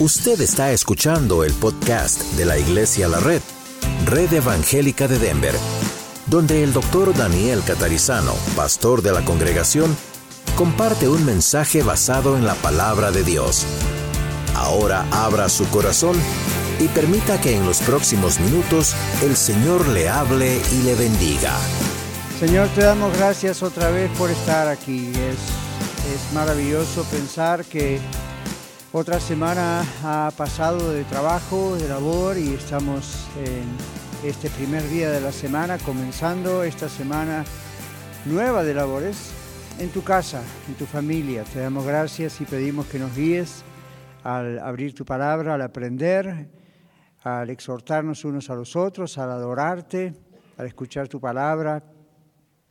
Usted está escuchando el podcast de la Iglesia La Red, Red Evangélica de Denver, donde el doctor Daniel Catarizano, pastor de la congregación, comparte un mensaje basado en la palabra de Dios. Ahora abra su corazón y permita que en los próximos minutos el Señor le hable y le bendiga. Señor, te damos gracias otra vez por estar aquí. Es, es maravilloso pensar que otra semana ha pasado de trabajo, de labor y estamos en este primer día de la semana, comenzando esta semana nueva de labores en tu casa, en tu familia. Te damos gracias y pedimos que nos guíes al abrir tu palabra, al aprender, al exhortarnos unos a los otros, al adorarte, al escuchar tu palabra.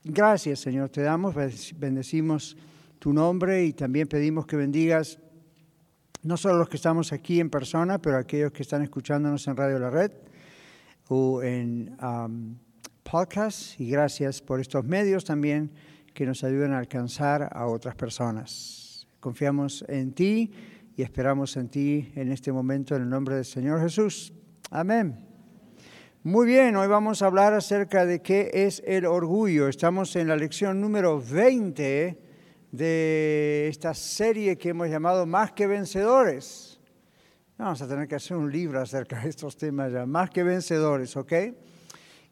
Gracias, Señor, te damos, bendecimos tu nombre y también pedimos que bendigas no solo los que estamos aquí en persona, pero aquellos que están escuchándonos en Radio La Red o en um, podcast. Y gracias por estos medios también que nos ayudan a alcanzar a otras personas. Confiamos en ti y esperamos en ti en este momento en el nombre del Señor Jesús. Amén. Muy bien, hoy vamos a hablar acerca de qué es el orgullo. Estamos en la lección número 20 de esta serie que hemos llamado Más que Vencedores. Vamos a tener que hacer un libro acerca de estos temas ya, Más que Vencedores, ¿ok?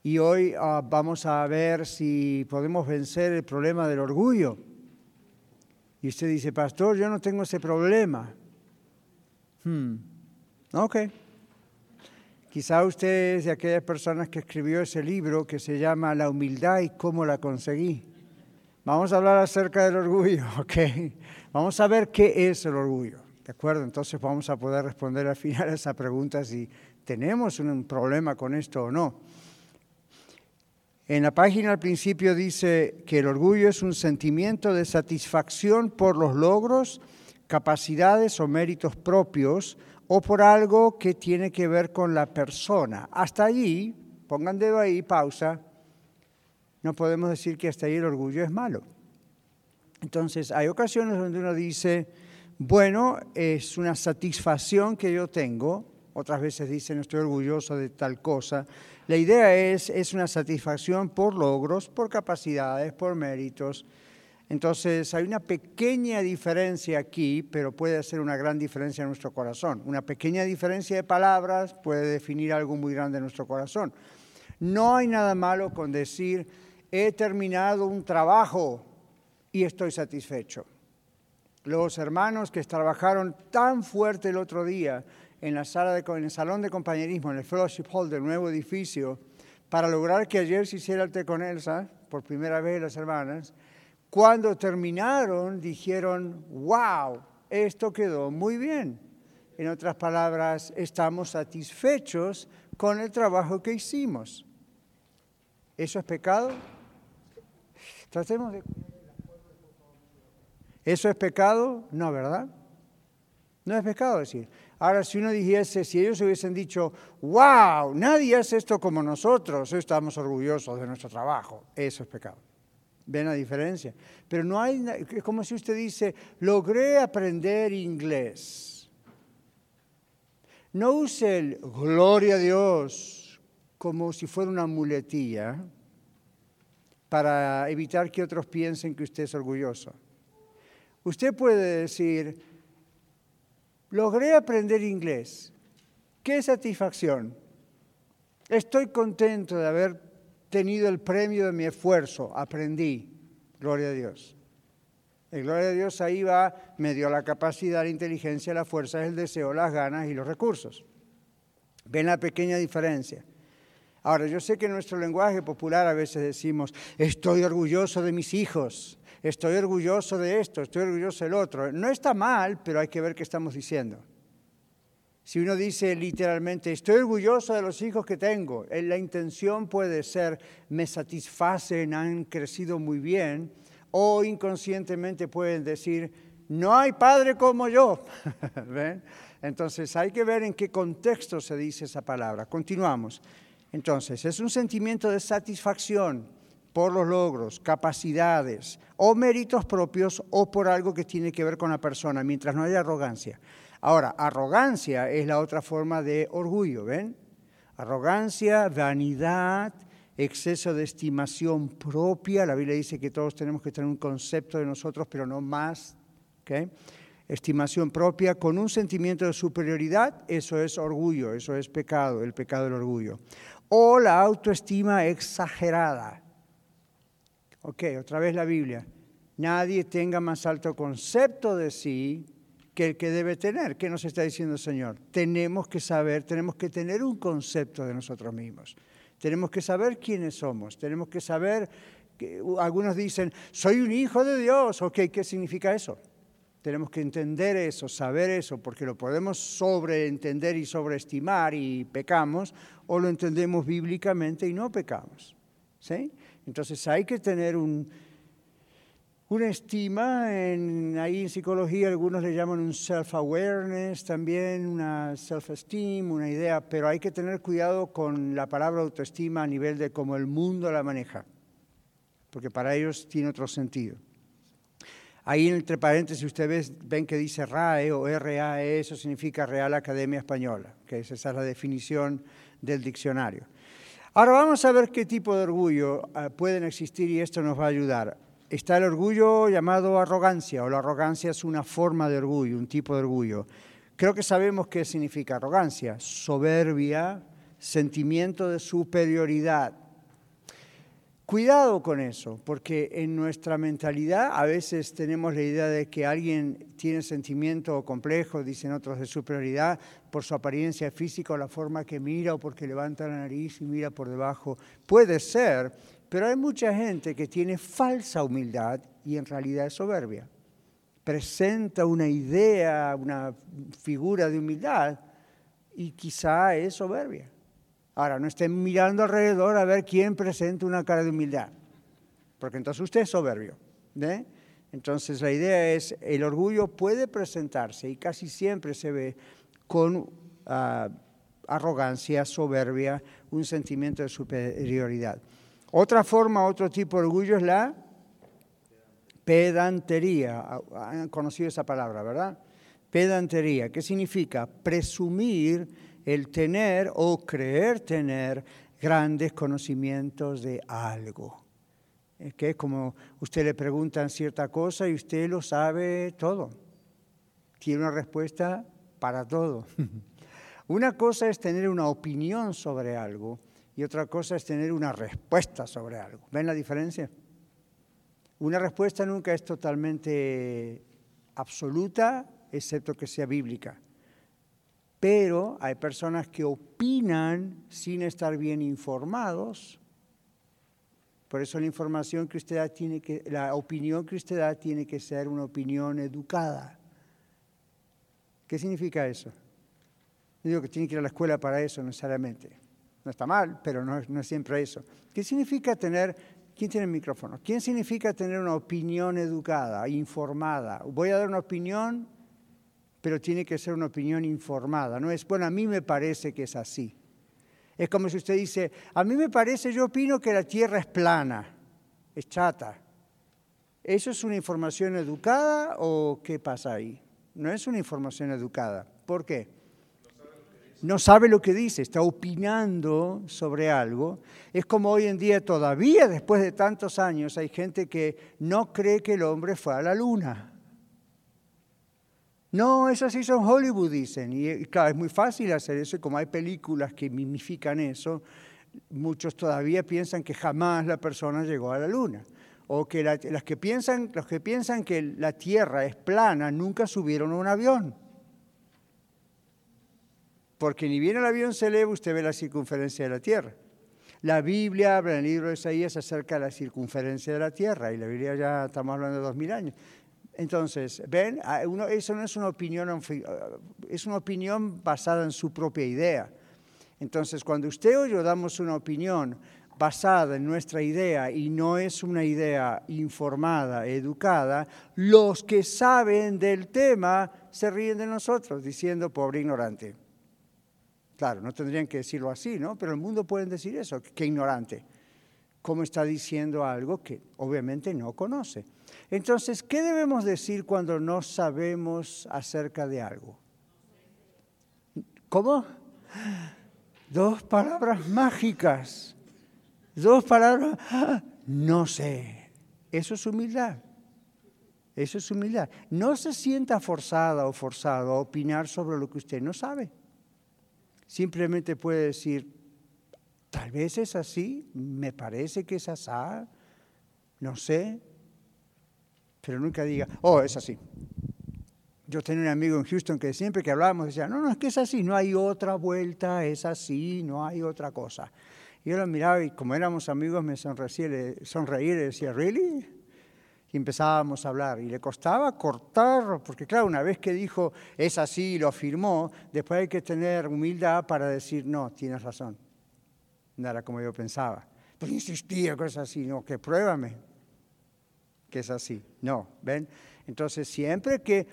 Y hoy uh, vamos a ver si podemos vencer el problema del orgullo. Y usted dice, pastor, yo no tengo ese problema. Hmm. Ok. Quizá usted es de aquellas personas que escribió ese libro que se llama La humildad y cómo la conseguí. Vamos a hablar acerca del orgullo, ¿ok? Vamos a ver qué es el orgullo, ¿de acuerdo? Entonces vamos a poder responder al final a esa pregunta si tenemos un problema con esto o no. En la página al principio dice que el orgullo es un sentimiento de satisfacción por los logros, capacidades o méritos propios o por algo que tiene que ver con la persona. Hasta allí, pongan dedo ahí, pausa, no podemos decir que hasta ahí el orgullo es malo. Entonces, hay ocasiones donde uno dice, bueno, es una satisfacción que yo tengo, otras veces dicen, estoy orgulloso de tal cosa. La idea es, es una satisfacción por logros, por capacidades, por méritos. Entonces, hay una pequeña diferencia aquí, pero puede hacer una gran diferencia en nuestro corazón. Una pequeña diferencia de palabras puede definir algo muy grande en nuestro corazón. No hay nada malo con decir, he terminado un trabajo y estoy satisfecho. Los hermanos que trabajaron tan fuerte el otro día en, la sala de, en el salón de compañerismo, en el Fellowship Hall del nuevo edificio, para lograr que ayer se hiciera el té con Elsa, por primera vez las hermanas, cuando terminaron dijeron, wow, esto quedó muy bien. En otras palabras, estamos satisfechos con el trabajo que hicimos. ¿Eso es pecado? Tratemos de... ¿Eso es pecado? No, ¿verdad? No es pecado decir. Ahora, si uno dijese, si ellos hubiesen dicho, wow, nadie hace esto como nosotros, estamos orgullosos de nuestro trabajo, eso es pecado. ¿Ven la diferencia? Pero no hay, es como si usted dice, logré aprender inglés. No use el gloria a Dios como si fuera una muletilla para evitar que otros piensen que usted es orgulloso. Usted puede decir, logré aprender inglés. Qué satisfacción. Estoy contento de haber tenido el premio de mi esfuerzo. Aprendí. Gloria a Dios. El gloria a Dios ahí va, me dio la capacidad, la inteligencia, la fuerza, el deseo, las ganas y los recursos. ¿Ven la pequeña diferencia? Ahora, yo sé que en nuestro lenguaje popular a veces decimos, estoy orgulloso de mis hijos, estoy orgulloso de esto, estoy orgulloso del otro. No está mal, pero hay que ver qué estamos diciendo. Si uno dice literalmente, estoy orgulloso de los hijos que tengo, la intención puede ser, me satisfacen, han crecido muy bien, o inconscientemente pueden decir, no hay padre como yo. Entonces hay que ver en qué contexto se dice esa palabra. Continuamos. Entonces, es un sentimiento de satisfacción por los logros, capacidades o méritos propios o por algo que tiene que ver con la persona, mientras no haya arrogancia. Ahora, arrogancia es la otra forma de orgullo, ¿ven? Arrogancia, vanidad, exceso de estimación propia. La Biblia dice que todos tenemos que tener un concepto de nosotros, pero no más. ¿okay? Estimación propia con un sentimiento de superioridad, eso es orgullo, eso es pecado, el pecado del orgullo. O la autoestima exagerada. Ok, otra vez la Biblia. Nadie tenga más alto concepto de sí que el que debe tener. ¿Qué nos está diciendo el Señor? Tenemos que saber, tenemos que tener un concepto de nosotros mismos. Tenemos que saber quiénes somos, tenemos que saber, que, algunos dicen, soy un hijo de Dios, ok, ¿qué significa eso? Tenemos que entender eso, saber eso, porque lo podemos sobreentender y sobreestimar y pecamos, o lo entendemos bíblicamente y no pecamos. ¿sí? Entonces hay que tener un, una estima, en, ahí en psicología algunos le llaman un self-awareness, también una self-esteem, una idea, pero hay que tener cuidado con la palabra autoestima a nivel de cómo el mundo la maneja, porque para ellos tiene otro sentido. Ahí entre paréntesis ustedes ven que dice RAE o RAE, eso significa Real Academia Española, que esa es la definición del diccionario. Ahora vamos a ver qué tipo de orgullo uh, pueden existir y esto nos va a ayudar está el orgullo llamado arrogancia, o la arrogancia es una forma de orgullo, un tipo de orgullo. Creo que sabemos qué significa arrogancia, soberbia, sentimiento de superioridad. Cuidado con eso, porque en nuestra mentalidad a veces tenemos la idea de que alguien tiene sentimiento complejo, dicen otros, de superioridad por su apariencia física o la forma que mira o porque levanta la nariz y mira por debajo. Puede ser, pero hay mucha gente que tiene falsa humildad y en realidad es soberbia. Presenta una idea, una figura de humildad y quizá es soberbia. Ahora, no estén mirando alrededor a ver quién presenta una cara de humildad, porque entonces usted es soberbio. Entonces la idea es, el orgullo puede presentarse y casi siempre se ve con ah, arrogancia, soberbia, un sentimiento de superioridad. Otra forma, otro tipo de orgullo es la pedantería. Han conocido esa palabra, ¿verdad? Pedantería. ¿Qué significa? Presumir el tener o creer tener grandes conocimientos de algo. Es que es como usted le preguntan cierta cosa y usted lo sabe todo. Tiene una respuesta para todo. Una cosa es tener una opinión sobre algo y otra cosa es tener una respuesta sobre algo. ¿Ven la diferencia? Una respuesta nunca es totalmente absoluta, excepto que sea bíblica. Pero hay personas que opinan sin estar bien informados. Por eso la información que usted da tiene que, la opinión que usted da tiene que ser una opinión educada. ¿Qué significa eso? No digo que tiene que ir a la escuela para eso necesariamente. No está mal, pero no, es siempre eso. ¿Qué significa tener, quién tiene el micrófono? ¿Quién significa tener una opinión educada, informada? Voy a dar una opinión, pero tiene que ser una opinión informada. No es, bueno, a mí me parece que es así. Es como si usted dice, a mí me parece, yo opino que la Tierra es plana, es chata. ¿Eso es una información educada o qué pasa ahí? No es una información educada. ¿Por qué? no sabe lo que dice, está opinando sobre algo. Es como hoy en día todavía, después de tantos años, hay gente que no cree que el hombre fue a la luna. No, eso sí son Hollywood, dicen. Y claro, es muy fácil hacer eso, y como hay películas que mimifican eso, muchos todavía piensan que jamás la persona llegó a la luna. O que las que piensan, los que piensan que la Tierra es plana nunca subieron a un avión porque ni bien el avión se eleva, usted ve la circunferencia de la Tierra. La Biblia habla en el libro de Isaías acerca de la circunferencia de la Tierra, y la Biblia ya estamos hablando de dos mil años. Entonces, ven, ah, eso no es una opinión, ah, es una opinión basada en su propia idea. Entonces, cuando usted o yo damos una opinión basada en nuestra idea y no es una idea informada, educada, los que saben del tema se ríen de nosotros diciendo pobre ignorante. Claro, no tendrían que decirlo así, ¿no? Pero el mundo pueden decir eso, qué ignorante. cómo está diciendo algo que obviamente no conoce. Entonces, ¿qué debemos decir cuando no sabemos acerca de algo? ¿Cómo? Dos palabras mágicas. Dos palabras. No sé. Eso es humildad. Eso es humildad. No se sienta forzada o forzado a opinar sobre lo que usted no sabe. Simplemente puede decir, tal vez es así, me parece que es así, no sé, pero nunca diga, oh, es así. Yo tenía un amigo en Houston que siempre que hablábamos decía, no, no, es que es así, no hay otra vuelta, es así, no hay otra cosa. Y yo lo miraba y como éramos amigos me sonreía, sonreía y decía, ¿really? Y empezábamos a hablar y le costaba cortar, porque claro, una vez que dijo, es así, lo afirmó, después hay que tener humildad para decir, no, tienes razón. No era como yo pensaba. Pero insistía, cosas así, no, que pruébame que es así. No, ¿ven? Entonces, siempre que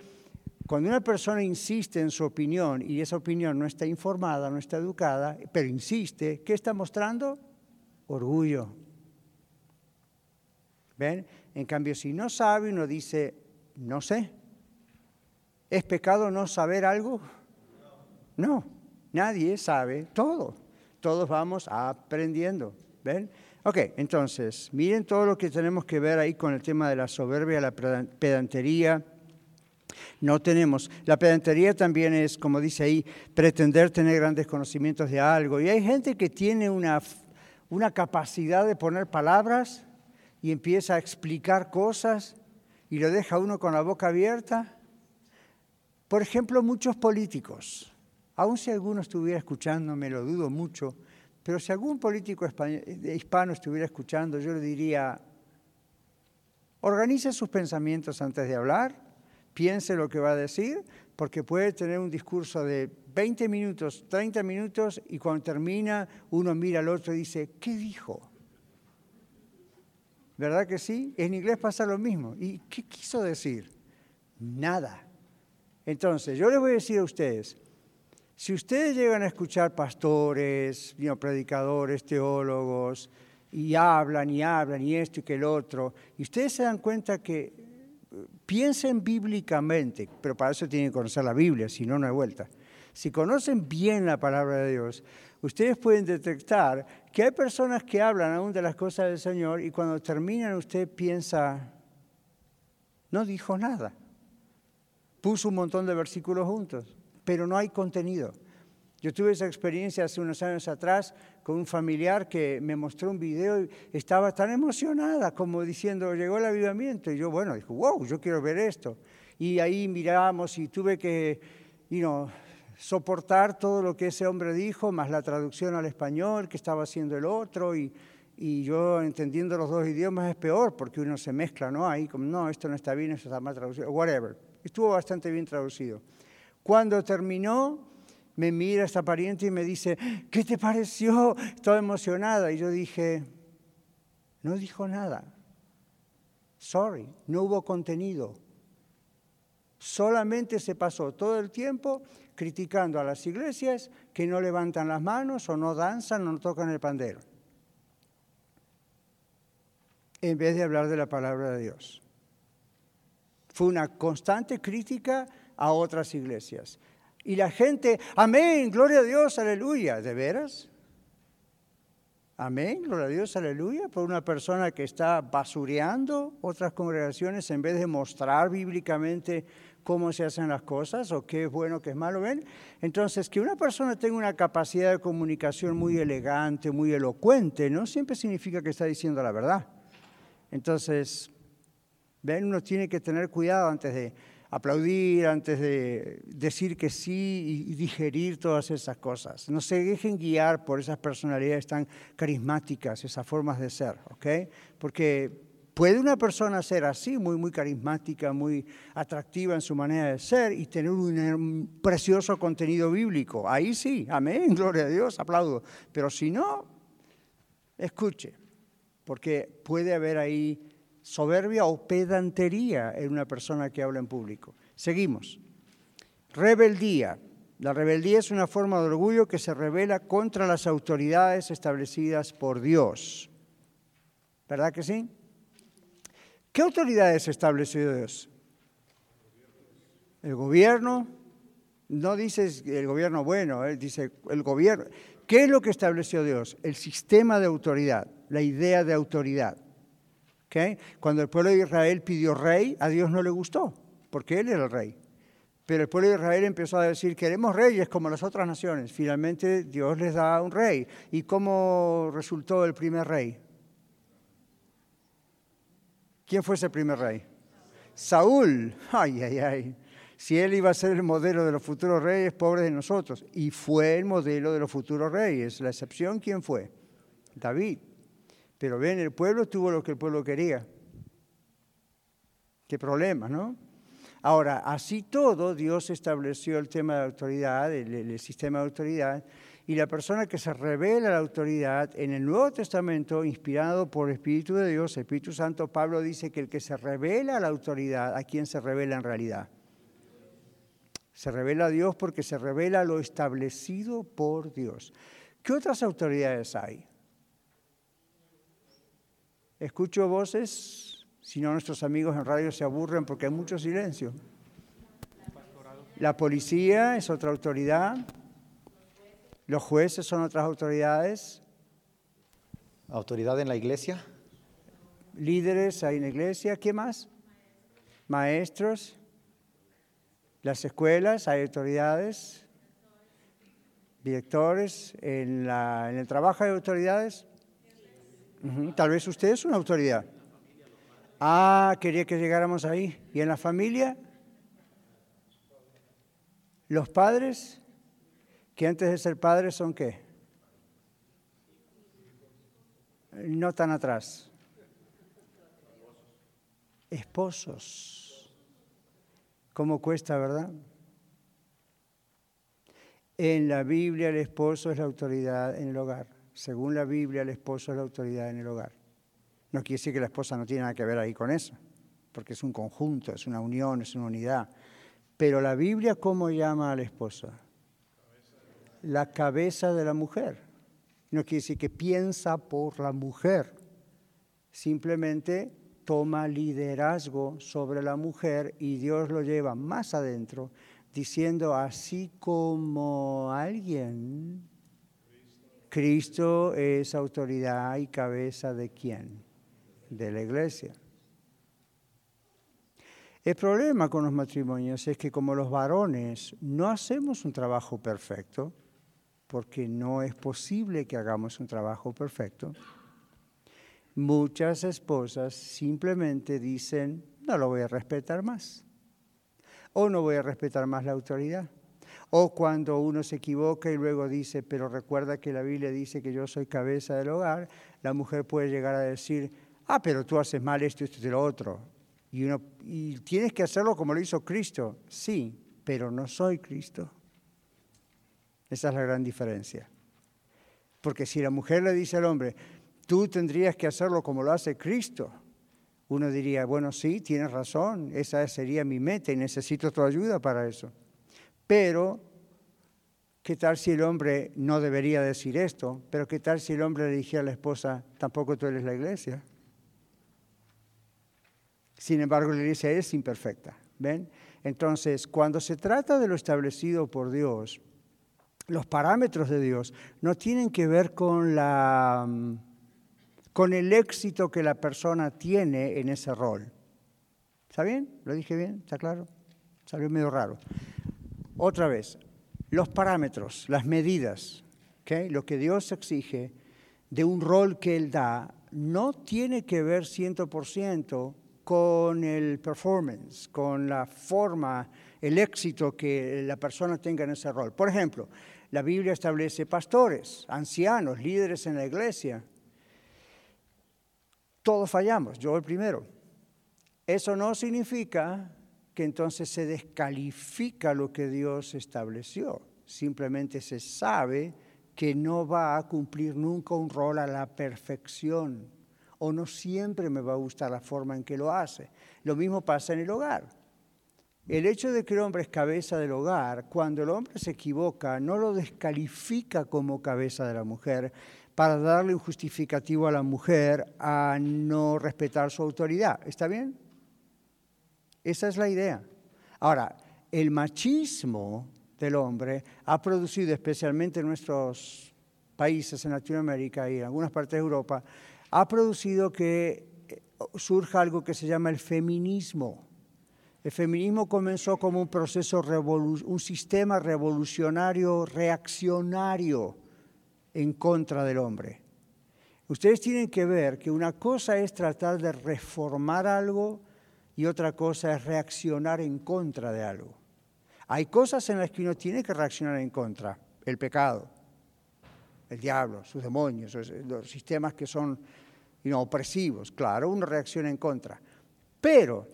cuando una persona insiste en su opinión y esa opinión no está informada, no está educada, pero insiste, ¿qué está mostrando? Orgullo. ¿Ven? En cambio, si no sabe, uno dice, no sé. ¿Es pecado no saber algo? No, nadie sabe todo. Todos vamos aprendiendo. ¿Ven? Ok, entonces, miren todo lo que tenemos que ver ahí con el tema de la soberbia, la pedantería. No tenemos. La pedantería también es, como dice ahí, pretender tener grandes conocimientos de algo. Y hay gente que tiene una, una capacidad de poner palabras y empieza a explicar cosas y lo deja uno con la boca abierta. Por ejemplo, muchos políticos, aun si alguno estuviera escuchando, me lo dudo mucho, pero si algún político hispano estuviera escuchando, yo le diría, organice sus pensamientos antes de hablar, piense lo que va a decir, porque puede tener un discurso de 20 minutos, 30 minutos, y cuando termina uno mira al otro y dice, ¿qué dijo? ¿Verdad que sí? En inglés pasa lo mismo. ¿Y qué quiso decir? Nada. Entonces, yo les voy a decir a ustedes, si ustedes llegan a escuchar pastores, predicadores, teólogos, y hablan y hablan y esto y que el otro, y ustedes se dan cuenta que eh, piensen bíblicamente, pero para eso tienen que conocer la Biblia, si no, no hay vuelta. Si conocen bien la palabra de Dios, ustedes pueden detectar que hay personas que hablan aún de las cosas del Señor y cuando terminan usted piensa, no dijo nada. Puso un montón de versículos juntos pero no hay contenido. Yo tuve esa experiencia hace unos años atrás con un familiar que me mostró un video y estaba tan emocionada como diciendo, llegó el avivamiento. Y yo, bueno, dijo, wow, yo quiero ver esto. Y ahí miramos y tuve que soportar todo lo que ese hombre dijo, más la traducción al español que estaba haciendo el otro. Y, y yo entendiendo los dos idiomas es peor porque uno se mezcla, ¿no? Ahí como, no, esto no está bien, esto está mal traducido, whatever. Estuvo bastante bien traducido. Cuando terminó, me mira esta pariente y me dice, ¿qué te pareció? Estaba emocionada. Y yo dije, no dijo nada. Sorry, no hubo contenido. Solamente se pasó todo el tiempo criticando a las iglesias que no levantan las manos o no danzan o no tocan el pandero. En vez de hablar de la palabra de Dios. Fue una constante crítica a otras iglesias. Y la gente, amén, gloria a Dios, aleluya, ¿de veras? Amén, gloria a Dios, aleluya, por una persona que está basureando otras congregaciones en vez de mostrar bíblicamente cómo se hacen las cosas o qué es bueno, qué es malo, ¿ven? Entonces, que una persona tenga una capacidad de comunicación muy elegante, muy elocuente, no siempre significa que está diciendo la verdad. Entonces, ven, uno tiene que tener cuidado antes de aplaudir, antes de decir que sí y digerir todas esas cosas. No se dejen guiar por esas personalidades tan carismáticas, esas formas de ser, ¿ok? Porque puede una persona ser así, muy, muy carismática, muy atractiva en su manera de ser y tener un precioso contenido bíblico. Ahí sí, amén, gloria a Dios, aplaudo. Pero si no, escuche, porque puede haber ahí soberbia o pedantería en una persona que habla en público. Seguimos. Rebeldía. La rebeldía es una forma de orgullo que se revela contra las autoridades establecidas por Dios. ¿Verdad que sí? ¿Qué autoridades estableció Dios? El gobierno, no dices el gobierno bueno, él dice el gobierno. ¿Qué es lo que estableció Dios? El sistema de autoridad, la idea de autoridad. Cuando el pueblo de Israel pidió rey, a Dios no le gustó, porque Él era el rey. Pero el pueblo de Israel empezó a decir, queremos reyes como las otras naciones. Finalmente Dios les da un rey. ¿Y cómo resultó el primer rey? ¿Quién fue ese primer rey? Saúl. Ay, ay, ay. Si él iba a ser el modelo de los futuros reyes, pobres de nosotros. Y fue el modelo de los futuros reyes. La excepción, ¿quién fue? David. Pero ven, el pueblo tuvo lo que el pueblo quería. Qué problema, ¿no? Ahora, así todo, Dios estableció el tema de autoridad, el, sistema de autoridad, y la persona que se revela la autoridad en el Nuevo Testamento, inspirado por el Espíritu de Dios, el Espíritu Santo, Pablo dice que el que se revela la autoridad, ¿a quién se revela en realidad? Se revela a Dios porque se revela lo establecido por Dios. ¿Qué otras autoridades hay? Escucho voces, si no nuestros amigos en radio se aburren porque hay mucho silencio. La policía es otra autoridad. Los jueces son otras autoridades. Autoridad en la iglesia. Líderes hay en la iglesia. ¿Qué más? Maestros. Las escuelas hay autoridades. Directores. En, la, en el trabajo hay autoridades. Tal vez usted es una autoridad. Ah, quería que llegáramos ahí. ¿Y en la familia? Los padres, que antes de ser padres son qué? No tan atrás. Esposos. ¿Cómo cuesta, verdad? En la Biblia el esposo es la autoridad en el hogar. Según la Biblia, el esposo es la autoridad en el hogar. No quiere decir que la esposa no tiene nada que ver ahí con eso, porque es un conjunto, es una unión, es una unidad. Pero la Biblia, ¿cómo llama a la esposa? La cabeza de la mujer. No quiere decir que piensa por la mujer, simplemente toma liderazgo sobre la mujer y Dios lo lleva más adentro, diciendo, así como alguien Cristo es autoridad y cabeza de quién? De la iglesia. El problema con los matrimonios es que como los varones no hacemos un trabajo perfecto, porque no es posible que hagamos un trabajo perfecto, muchas esposas simplemente dicen, no lo voy a respetar más, o no voy a respetar más la autoridad. O cuando uno se equivoca y luego dice, pero recuerda que la Biblia dice que yo soy cabeza del hogar, la mujer puede llegar a decir, ah, pero tú haces mal esto, esto y lo otro. Y, uno, y tienes que hacerlo como lo hizo Cristo. Sí, pero no soy Cristo. Esa es la gran diferencia. Porque si la mujer le dice al hombre, tú tendrías que hacerlo como lo hace Cristo, uno diría, bueno, sí, tienes razón, esa sería mi meta y necesito tu ayuda para eso. Pero, ¿qué tal si el hombre no debería decir esto? Pero ¿qué tal si el hombre le dijera a la esposa, tampoco tú eres la iglesia? Sin embargo, la iglesia es imperfecta. ¿Ven? Entonces, cuando se trata de lo establecido por Dios, los parámetros de Dios no tienen que ver con, la, con el éxito que la persona tiene en ese rol. ¿Está bien? ¿Lo dije bien? ¿Está claro? Salió medio raro. Otra vez, los parámetros, las medidas, lo que Dios exige de un rol que Él da, no tiene que ver 100% con el performance, con la forma, el éxito que la persona tenga en ese rol. Por ejemplo, la Biblia establece pastores, ancianos, líderes en la iglesia. Todos fallamos, yo el primero. Eso no significa entonces se descalifica lo que Dios estableció. Simplemente se sabe que no va a cumplir nunca un rol a la perfección o no siempre me va a gustar la forma en que lo hace. Lo mismo pasa en el hogar. El hecho de que el hombre es cabeza del hogar, cuando el hombre se equivoca, no lo descalifica como cabeza de la mujer, para darle un justificativo a la mujer a no respetar su autoridad. ¿Está bien? Esa es la idea. Ahora, el machismo del hombre ha producido, especialmente en nuestros países, en Latinoamérica y en algunas partes de Europa, ha producido que eh, surja algo que se llama el feminismo. El feminismo comenzó como un proceso, un sistema revolucionario, reaccionario en contra del hombre. Ustedes tienen que ver que una cosa es tratar de reformar algo y otra cosa es reaccionar en contra de algo. Hay cosas en las que uno tiene que reaccionar en contra. El pecado, el diablo, sus demonios, los sistemas que son opresivos. Claro, uno reacciona en contra. Pero,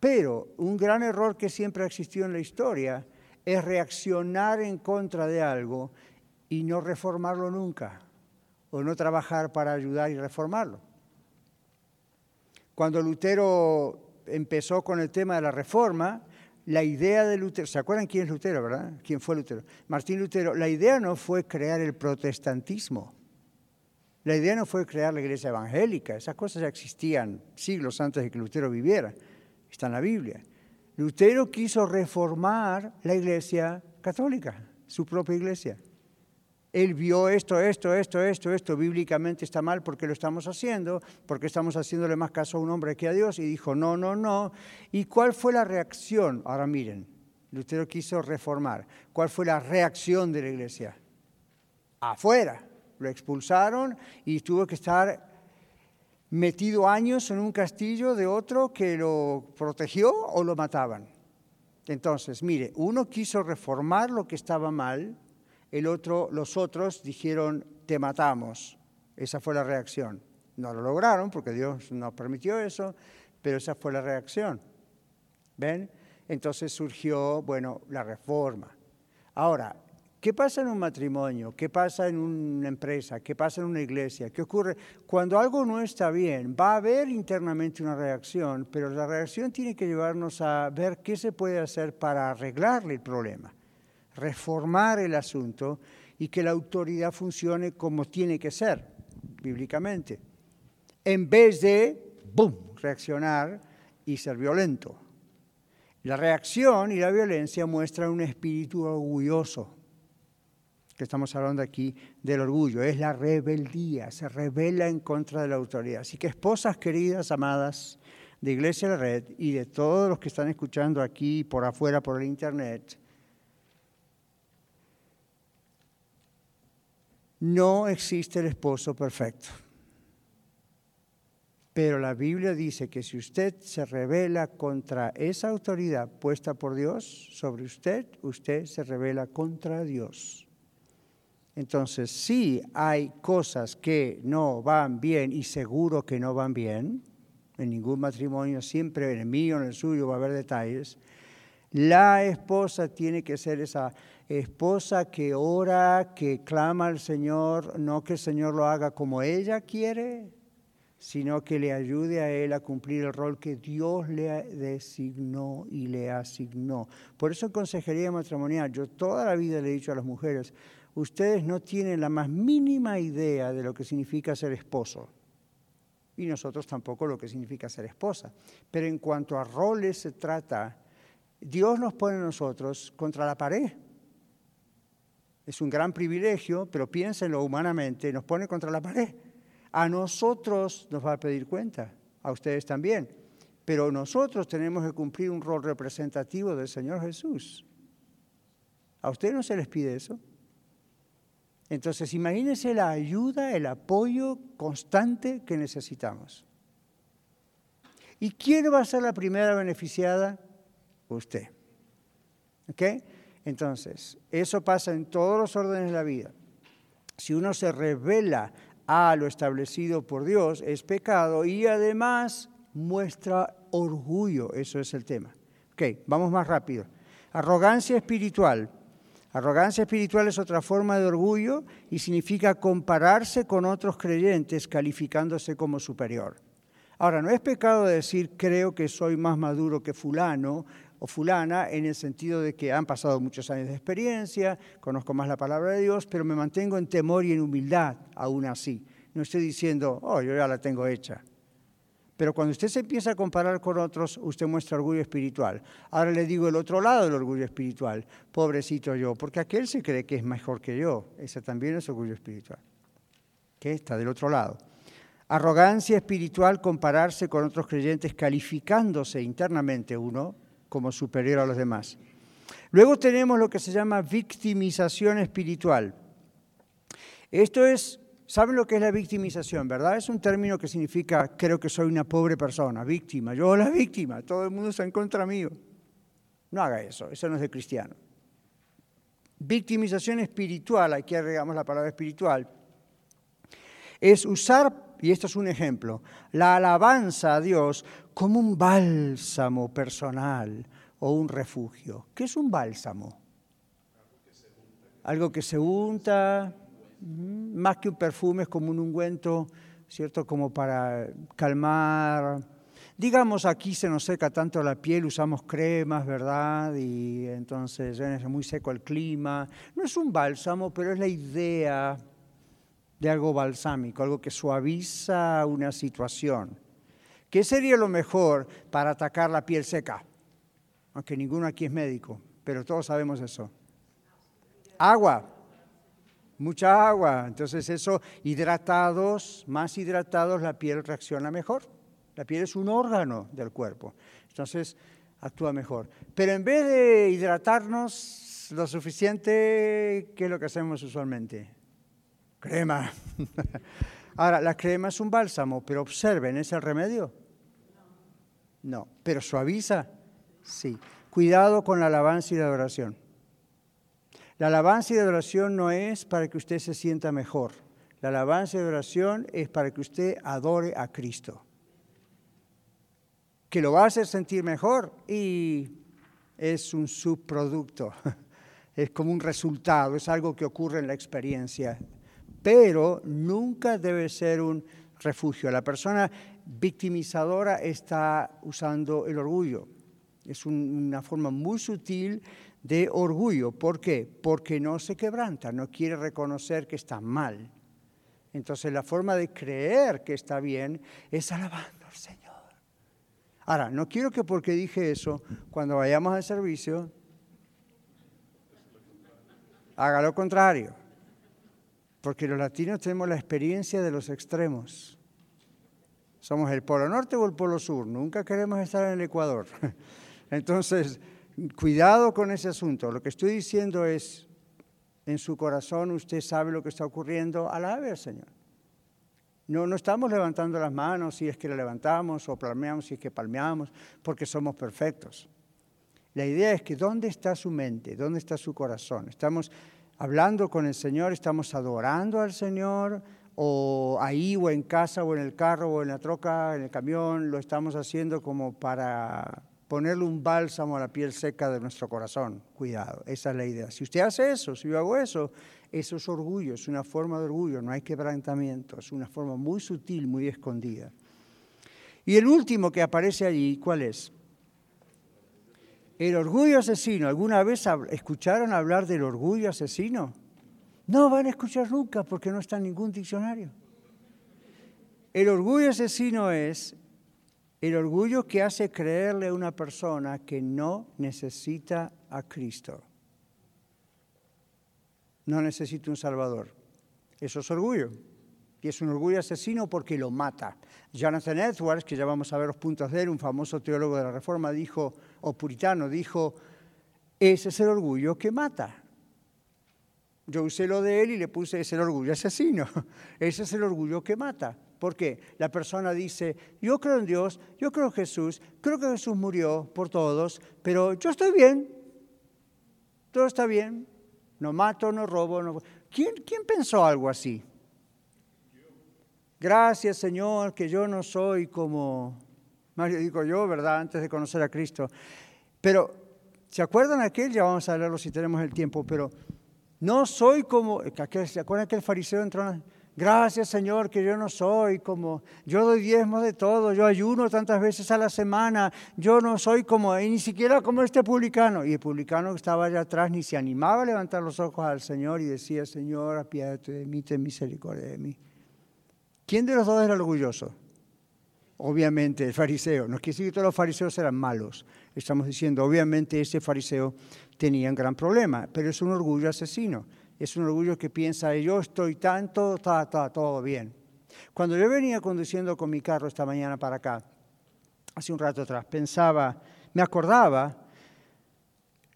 pero un gran error que siempre ha existido en la historia es reaccionar en contra de algo y no reformarlo nunca, o no trabajar para ayudar y reformarlo. Cuando Lutero empezó con el tema de la reforma, la idea de Lutero, ¿se acuerdan quién es Lutero, verdad? ¿Quién fue Lutero? Martín Lutero, la idea no fue crear el protestantismo. La idea no fue crear la iglesia evangélica, esas cosas ya existían siglos antes de que Lutero viviera, está en la Biblia. Lutero quiso reformar la iglesia católica, su propia iglesia él vio esto, esto, esto, esto, esto, bíblicamente está mal porque lo estamos haciendo, porque estamos haciéndole más caso a un hombre que a Dios, y dijo, no, no, no. ¿Y cuál fue la reacción? Ahora miren, Lutero quiso reformar. ¿Cuál fue la reacción de la iglesia? Afuera. Lo expulsaron y tuvo que estar metido años en un castillo de otro que lo protegió o lo mataban. Entonces, mire, uno quiso reformar lo que estaba mal, el otro, los otros dijeron, te matamos. Esa fue la reacción. No lo lograron porque Dios no permitió eso, pero esa fue la reacción. ¿Ven? Entonces surgió, bueno, la reforma. Ahora, ¿qué pasa en un matrimonio? ¿Qué pasa en una empresa? ¿Qué pasa en una iglesia? ¿Qué ocurre? Cuando algo no está bien, va a haber internamente una reacción, pero la reacción tiene que llevarnos a ver qué se puede hacer para arreglarle el problema reformar el asunto y que la autoridad funcione como tiene que ser, bíblicamente, en vez de, ¡boom!, reaccionar y ser violento. La reacción y la violencia muestran un espíritu orgulloso, que estamos hablando aquí del orgullo, es la rebeldía, se rebela en contra de la autoridad. Así que esposas queridas, amadas de Iglesia de Red y de todos los que están escuchando aquí por afuera por el Internet, No existe el esposo perfecto. Pero la Biblia dice que si usted se revela contra esa autoridad puesta por Dios sobre usted, usted se revela contra Dios. Entonces, si hay cosas que no van bien y seguro que no van bien, en ningún matrimonio, siempre en el mío, en el suyo va a haber detalles, la esposa tiene que ser esa esposa que ora, que clama al Señor, no que el Señor lo haga como ella quiere, sino que le ayude a él a cumplir el rol que Dios le designó y le asignó. Por eso en consejería matrimonial, yo toda la vida le he dicho a las mujeres, ustedes no tienen la más mínima idea de lo que significa ser esposo. Y nosotros tampoco lo que significa ser esposa. Pero en cuanto a roles se trata, Dios nos pone a nosotros contra la pared. Es un gran privilegio, pero piénsenlo humanamente, nos pone contra la pared. A nosotros nos va a pedir cuenta, a ustedes también. Pero nosotros tenemos que cumplir un rol representativo del Señor Jesús. ¿A ustedes no se les pide eso? Entonces, imagínense la ayuda, el apoyo constante que necesitamos. ¿Y quién va a ser la primera beneficiada? Usted. ¿Ok? Entonces, eso pasa en todos los órdenes de la vida. Si uno se revela a lo establecido por Dios, es pecado y además muestra orgullo. Eso es el tema. Ok, vamos más rápido. Arrogancia espiritual. Arrogancia espiritual es otra forma de orgullo y significa compararse con otros creyentes calificándose como superior. Ahora, no es pecado decir creo que soy más maduro que fulano o fulana en el sentido de que han pasado muchos años de experiencia, conozco más la palabra de Dios, pero me mantengo en temor y en humildad aún así. No estoy diciendo, oh, yo ya la tengo hecha. Pero cuando usted se empieza a comparar con otros, usted muestra orgullo espiritual. Ahora le digo el otro lado del orgullo espiritual, pobrecito yo, porque aquel se cree que es mejor que yo. Ese también es orgullo espiritual. Que está del otro lado. Arrogancia espiritual, compararse con otros creyentes, calificándose internamente uno como superior a los demás. Luego tenemos lo que se llama victimización espiritual. Esto es ¿Saben lo que es la victimización, verdad? Es un término que significa creo que soy una pobre persona, víctima. Yo la víctima, todo el mundo está en contra mío. No haga eso, eso no es de cristiano. Victimización espiritual, aquí agregamos la palabra espiritual, es usar, y esto es un ejemplo, la alabanza a Dios como un bálsamo personal o un refugio. ¿Qué es un bálsamo? Algo que se unta, más que un perfume, es como un ungüento, ¿cierto? Como para calmar. Digamos, aquí se nos seca tanto la piel, usamos cremas, ¿verdad? Y entonces es muy seco el clima. No es un bálsamo, pero es la idea de algo balsámico, algo que suaviza una situación. ¿Qué sería lo mejor para atacar la piel seca? Aunque ninguno aquí es médico, pero todos sabemos eso. Agua, mucha agua. Entonces eso, hidratados, más hidratados, la piel reacciona mejor. La piel es un órgano del cuerpo. Entonces actúa mejor. Pero en vez de hidratarnos lo suficiente, ¿qué es lo que hacemos usualmente? Crema. Ahora, la crema es un bálsamo, pero observen, ¿es el remedio? No, pero suaviza. Sí. Cuidado con la alabanza y la adoración. La alabanza y la adoración no es para que usted se sienta mejor. La alabanza y la adoración es para que usted adore a Cristo. Que lo va a hacer sentir mejor y es un subproducto, es como un resultado, es algo que ocurre en la experiencia, pero nunca debe ser un refugio. La persona victimizadora está usando el orgullo. Es una forma muy sutil de orgullo. ¿Por qué? Porque no se quebranta, no quiere reconocer que está mal. Entonces la forma de creer que está bien es alabando al Señor. Ahora, no quiero que porque dije eso, cuando vayamos al servicio, haga lo contrario. Porque los latinos tenemos la experiencia de los extremos. Somos el polo norte o el polo sur, nunca queremos estar en el Ecuador. Entonces, Cuidado con ese asunto. Lo que estoy diciendo es, en su corazón usted sabe lo que está ocurriendo, alabe al Señor. No, no estamos levantando las manos si es que la levantamos o palmeamos si es que palmeamos, porque somos perfectos. La idea es que ¿dónde está su mente? ¿Dónde está su corazón? Estamos hablando con el Señor, estamos adorando al Señor, o ahí o en casa o en el carro o en la troca, en el camión, lo estamos haciendo como para ponerle un bálsamo a la piel seca de nuestro corazón. Cuidado, esa es la idea. Si usted hace eso, si yo hago eso, eso es orgullo, es una forma de orgullo, no hay quebrantamiento, es una forma muy sutil, muy escondida. Y el último que aparece allí, ¿cuál es? El orgullo asesino. ¿Alguna vez escucharon hablar del orgullo asesino? No van a escuchar nunca porque no está en ningún diccionario. El orgullo asesino es el orgullo que hace creerle a una persona que no necesita a Cristo. No necesita un Salvador. Eso es orgullo. Y es un orgullo asesino porque lo mata. Jonathan Edwards, que ya vamos a ver los puntos de él, un famoso teólogo de la Reforma, dijo, o puritano, dijo, ese es el orgullo que mata. Yo usé lo de él y le puse, ese el orgullo asesino. Ese es el orgullo que mata. Porque la persona dice, yo creo en Dios, yo creo en Jesús, creo que Jesús murió por todos, pero yo estoy bien, todo está bien, no mato, no robo. No... ¿Quién, ¿Quién pensó algo así? Gracias Señor, que yo no soy como, Mario digo yo, ¿verdad? Antes de conocer a Cristo. Pero, ¿se acuerdan aquel? Ya vamos a leerlo si tenemos el tiempo, pero no soy como, ¿se acuerdan que el fariseo entró? Gracias Señor que yo no soy como, yo doy diezmos de todo, yo ayuno tantas veces a la semana, yo no soy como, y ni siquiera como este publicano. Y el publicano que estaba allá atrás ni se animaba a levantar los ojos al Señor y decía, Señor, apiádate de mí, ten misericordia de mí. ¿Quién de los dos era orgulloso? Obviamente el fariseo. No quiere decir que todos los fariseos eran malos. Estamos diciendo, obviamente ese fariseo tenía un gran problema, pero es un orgullo asesino es un orgullo que piensa, yo estoy tanto, está, está todo bien. Cuando yo venía conduciendo con mi carro esta mañana para acá, hace un rato atrás, pensaba, me acordaba,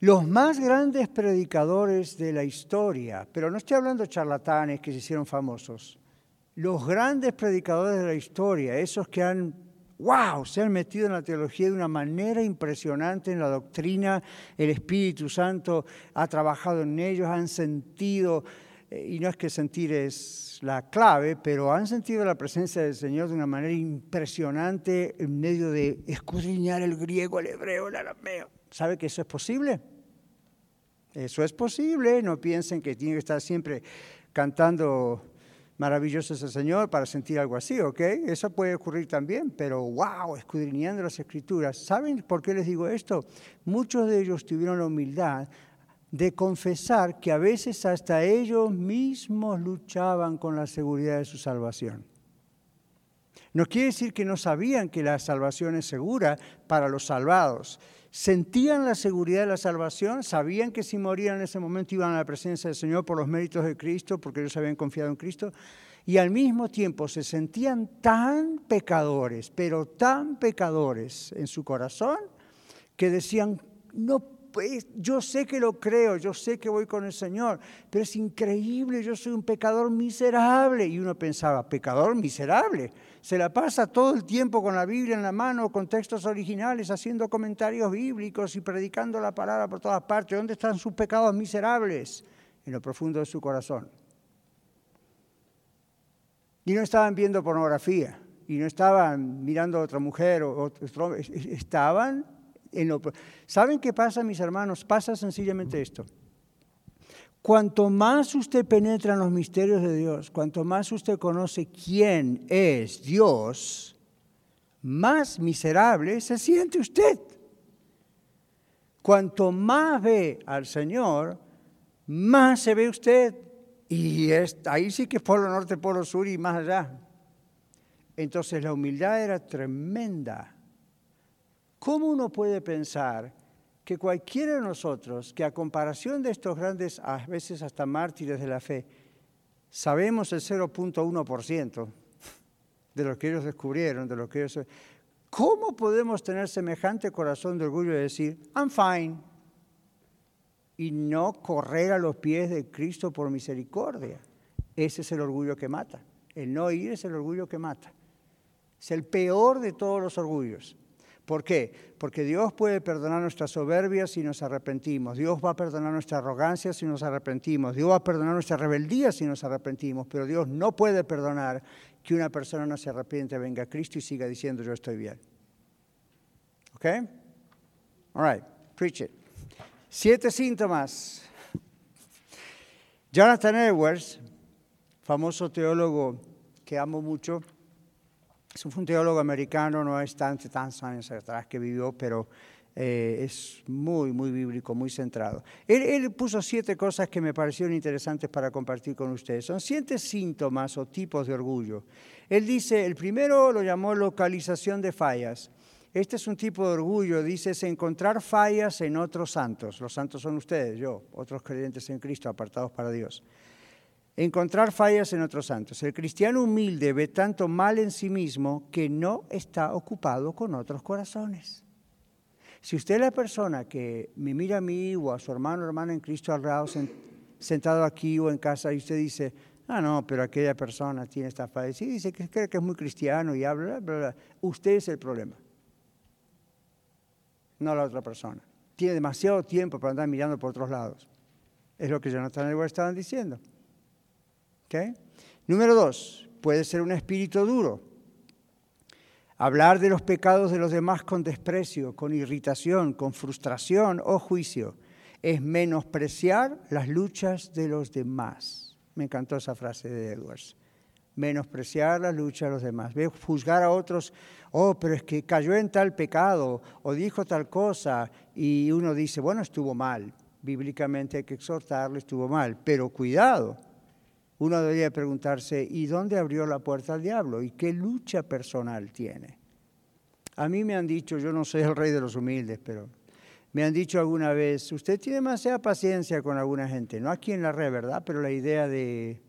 los más grandes predicadores de la historia, pero no estoy hablando de charlatanes que se hicieron famosos, los grandes predicadores de la historia, esos que han wow, se han metido en la teología de una manera impresionante en la doctrina, el Espíritu Santo ha trabajado en ellos, han sentido, eh, y no es que sentir es la clave, pero han sentido la presencia del Señor de una manera impresionante en medio de escudriñar el griego, el hebreo, el arameo. ¿Sabe que eso es posible? Eso es posible, no piensen que tiene que estar siempre cantando maravilloso es el Señor para sentir algo así, ¿ok? Eso puede ocurrir también, pero wow, escudriñando las escrituras. ¿Saben por qué les digo esto? Muchos de ellos tuvieron la humildad de confesar que a veces hasta ellos mismos luchaban con la seguridad de su salvación. No quiere decir que no sabían que la salvación es segura para los salvados, sentían la seguridad de la salvación, sabían que si morían en ese momento iban a la presencia del Señor por los méritos de Cristo, porque ellos habían confiado en Cristo, y al mismo tiempo se sentían tan pecadores, pero tan pecadores en su corazón, que decían, no pues, yo sé que lo creo, yo sé que voy con el Señor, pero es increíble, yo soy un pecador miserable. Y uno pensaba, pecador miserable, se la pasa todo el tiempo con la Biblia en la mano, con textos originales, haciendo comentarios bíblicos y predicando la palabra por todas partes. ¿Dónde están sus pecados miserables? En lo profundo de su corazón. Y no estaban viendo pornografía, y no estaban mirando a otra mujer, o otro, estaban en lo... ¿Saben qué pasa, mis hermanos? Pasa sencillamente esto. Cuanto más usted penetra en los misterios de Dios, cuanto más usted conoce quién es Dios, más miserable se siente usted. Cuanto más ve al Señor, más se ve usted. Y ahí sí que es polo norte, polo sur y más allá. Entonces la humildad era tremenda. ¿Cómo uno puede pensar que cualquiera de nosotros, que a comparación de estos grandes, a veces hasta mártires de la fe, sabemos el 0.1% de lo que ellos descubrieron, de lo que ellos... ¿Cómo podemos tener semejante corazón de orgullo de decir, I'm fine, y no correr a los pies de Cristo por misericordia? Ese es el orgullo que mata. El no ir es el orgullo que mata. Es el peor de todos los orgullos. ¿Por qué? Porque Dios puede perdonar nuestra soberbia si nos arrepentimos. Dios va a perdonar nuestra arrogancia si nos arrepentimos. Dios va a perdonar nuestra rebeldía si nos arrepentimos. Pero Dios no puede perdonar que una persona no se arrepiente, venga a Cristo y siga diciendo yo estoy bien. ¿Ok? All right, preach it. Siete síntomas. Jonathan Edwards, famoso teólogo que amo mucho, es un teólogo americano, no es tan, tantos años atrás que vivió, pero eh, es muy, muy bíblico, muy centrado. Él, él, puso siete cosas que me parecieron interesantes para compartir con ustedes. Son siete síntomas o tipos de orgullo. Él dice, el primero lo llamó localización de fallas. Este es un tipo de orgullo, dice, es encontrar fallas en otros santos. Los santos son ustedes, yo, otros creyentes en Cristo, apartados para Dios encontrar fallas en otros santos. El cristiano humilde ve tanto mal en sí mismo que no está ocupado con otros corazones. Si usted es la persona que me mira a mí o a su hermano o hermana en Cristo al lado, sentado aquí o en casa, y usted dice, ah, no, pero aquella persona tiene esta falla. Sí, dice que cree que es muy cristiano y habla, bla, bla. Usted es el problema, no la otra persona. Tiene demasiado tiempo para andar mirando por otros lados. Es lo que Jonathan Edwards estaban diciendo. Número dos, puede ser un espíritu duro. Hablar de los pecados de los demás con desprecio, con irritación, con frustración o juicio es menospreciar las luchas de los demás. Me encantó esa frase de Edwards. menospreciar la lucha de los demás, juzgar a otros, oh, pero es que cayó en tal pecado o dijo tal cosa y uno dice, bueno, estuvo mal, bíblicamente hay que exhortarlo, estuvo mal, pero cuidado, uno debería preguntarse, ¿y dónde abrió la puerta al diablo? ¿Y qué lucha personal tiene? A mí me han dicho, yo no soy el rey de los humildes, pero me han dicho alguna vez, usted tiene demasiada paciencia con alguna gente, no aquí en la red, ¿verdad? Pero la idea de,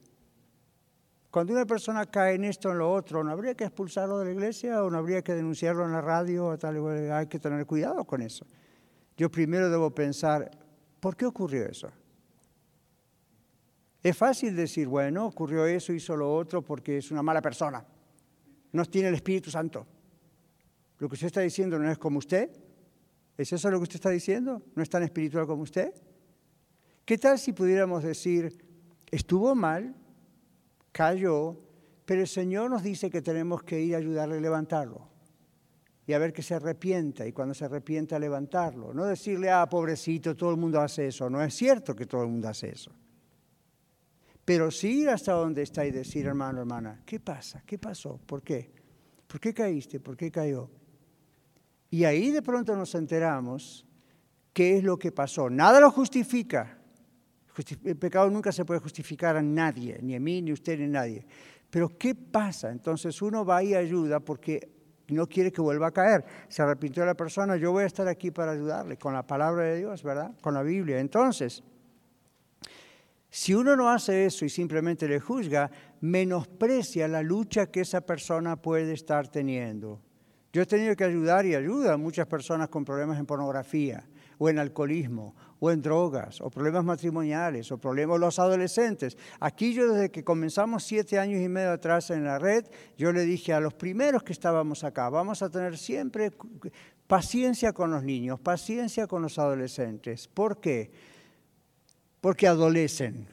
cuando una persona cae en esto, en lo otro, ¿no habría que expulsarlo de la iglesia o no habría que denunciarlo en la radio? Tal, hay que tener cuidado con eso. Yo primero debo pensar, ¿por qué ocurrió eso? Es fácil decir, bueno, ocurrió eso, hizo lo otro porque es una mala persona. No tiene el Espíritu Santo. Lo que usted está diciendo no es como usted. ¿Es eso lo que usted está diciendo? ¿No es tan espiritual como usted? ¿Qué tal si pudiéramos decir, estuvo mal, cayó, pero el Señor nos dice que tenemos que ir a ayudarle a levantarlo y a ver que se arrepienta y cuando se arrepienta levantarlo. No decirle, ah, pobrecito, todo el mundo hace eso. No es cierto que todo el mundo hace eso. Pero sí ir hasta donde está y decir, hermano, hermana, ¿qué pasa? ¿Qué pasó? ¿Por qué? ¿Por qué caíste? ¿Por qué cayó? Y ahí de pronto nos enteramos qué es lo que pasó. Nada lo justifica. El pecado nunca se puede justificar a nadie, ni a mí, ni a usted, ni a nadie. Pero ¿qué pasa? Entonces uno va y ayuda porque no quiere que vuelva a caer. Se arrepintió la persona, yo voy a estar aquí para ayudarle con la palabra de Dios, ¿verdad? Con la Biblia. Entonces, si uno no hace eso y simplemente le juzga, menosprecia la lucha que esa persona puede estar teniendo. Yo he tenido que ayudar y ayuda a muchas personas con problemas en pornografía o en alcoholismo o en drogas o problemas matrimoniales o problemas los adolescentes. Aquí yo desde que comenzamos siete años y medio atrás en la red, yo le dije a los primeros que estábamos acá, vamos a tener siempre paciencia con los niños, paciencia con los adolescentes. ¿Por qué? Porque adolecen.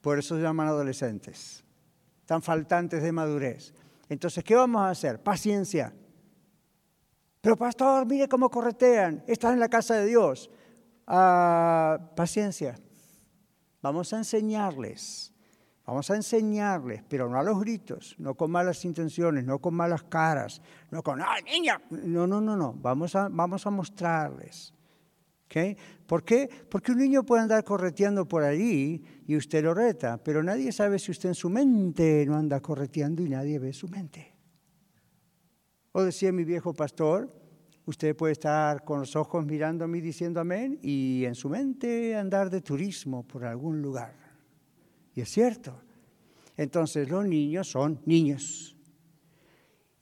Por eso se llaman adolescentes. Están faltantes de madurez. Entonces, ¿qué vamos a hacer? Paciencia. Pero pastor, mire cómo corretean. Están en la casa de Dios. Ah, paciencia. Vamos a enseñarles. Vamos a enseñarles, pero no a los gritos, no con malas intenciones, no con malas caras, no con, ¡ay, niña! No, no, no, no. Vamos a, vamos a mostrarles. ¿Por qué? Porque un niño puede andar correteando por allí y usted lo reta, pero nadie sabe si usted en su mente no anda correteando y nadie ve su mente. O decía mi viejo pastor, usted puede estar con los ojos mirando a mí diciendo amén y en su mente andar de turismo por algún lugar. Y es cierto. Entonces los niños son niños.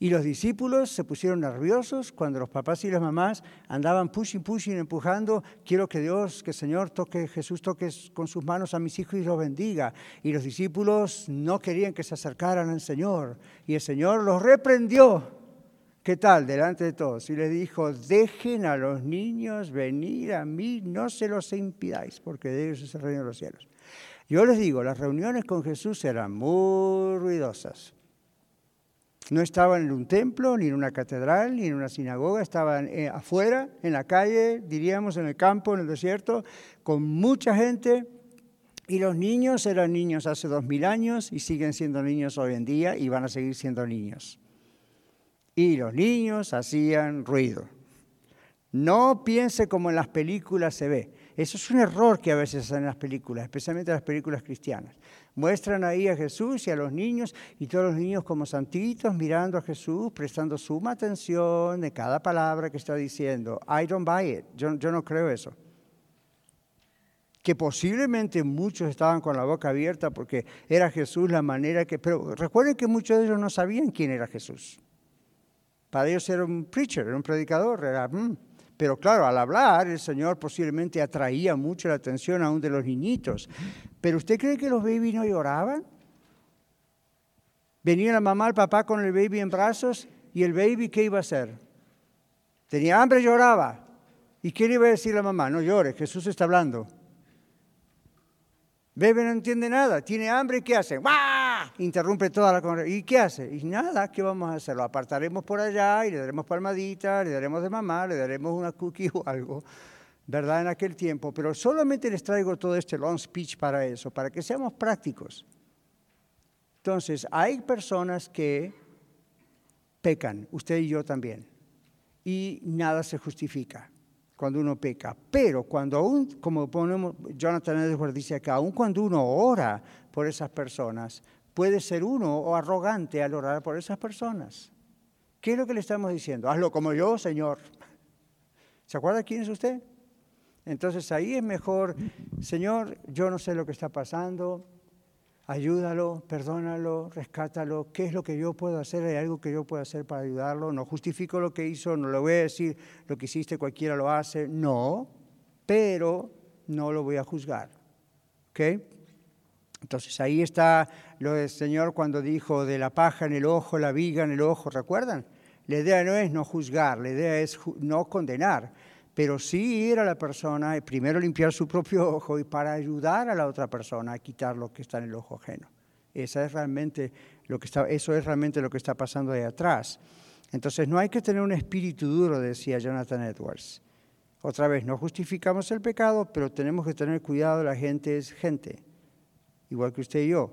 Y los discípulos se pusieron nerviosos cuando los papás y las mamás andaban pushing, pushing, empujando. Quiero que Dios, que Señor toque, Jesús toque con sus manos a mis hijos y los bendiga. Y los discípulos no querían que se acercaran al Señor. Y el Señor los reprendió. ¿Qué tal? Delante de todos. Y les dijo, dejen a los niños venir a mí, no se los impidáis, porque de ellos es el reino de los cielos. Yo les digo, las reuniones con Jesús eran muy ruidosas no estaban en un templo, ni en una catedral, ni en una sinagoga, estaban eh, afuera, en la calle, diríamos, en el campo, en el desierto, con mucha gente. Y los niños eran niños hace dos mil años y siguen siendo niños hoy en día y van a seguir siendo niños. Y los niños hacían ruido. No piense como en las películas se ve. Eso es un error que a veces hacen en las películas, especialmente las películas cristianas. Muestran ahí a Jesús y a los niños y todos los niños como santitos mirando a Jesús, prestando suma atención de cada palabra que está diciendo. I don't buy it. Yo, yo no creo eso. Que posiblemente muchos estaban con la boca abierta porque era Jesús la manera que... Pero recuerden que muchos de ellos no sabían quién era Jesús. Para ellos era un preacher, era un predicador, era... Mm, pero claro, al hablar, el Señor posiblemente atraía mucho la atención aún de los niñitos. Pero ¿usted cree que los babies no lloraban? Venía la mamá, el papá con el baby en brazos y el baby, ¿qué iba a hacer? Tenía hambre, lloraba. ¿Y qué le iba a decir la mamá? No llores, Jesús está hablando. Bebe no entiende nada, tiene hambre, ¿qué hace? ¡Wah! Interrumpe toda la conversación. ¿Y qué hace? Y nada, ¿qué vamos a hacer? Lo apartaremos por allá y le daremos palmadita, le daremos de mamá, le daremos una cookie o algo, ¿verdad? En aquel tiempo. Pero solamente les traigo todo este long speech para eso, para que seamos prácticos. Entonces, hay personas que pecan, usted y yo también, y nada se justifica cuando uno peca. Pero cuando aún, como ponemos, Jonathan Edwards dice acá, aún cuando uno ora por esas personas, puede ser uno o arrogante al orar por esas personas. ¿Qué es lo que le estamos diciendo? Hazlo como yo, Señor. ¿Se acuerda quién es usted? Entonces ahí es mejor, Señor, yo no sé lo que está pasando, ayúdalo, perdónalo, rescátalo, ¿qué es lo que yo puedo hacer? ¿Hay algo que yo pueda hacer para ayudarlo? No justifico lo que hizo, no le voy a decir lo que hiciste, cualquiera lo hace, no, pero no lo voy a juzgar. ¿Ok? Entonces ahí está lo del Señor cuando dijo de la paja en el ojo, la viga en el ojo, ¿recuerdan? La idea no es no juzgar, la idea es no condenar, pero sí ir a la persona y primero limpiar su propio ojo y para ayudar a la otra persona a quitar lo que está en el ojo ajeno. Esa es realmente lo que está, eso es realmente lo que está pasando ahí atrás. Entonces no hay que tener un espíritu duro, decía Jonathan Edwards. Otra vez, no justificamos el pecado, pero tenemos que tener cuidado, la gente es gente, igual que usted y yo.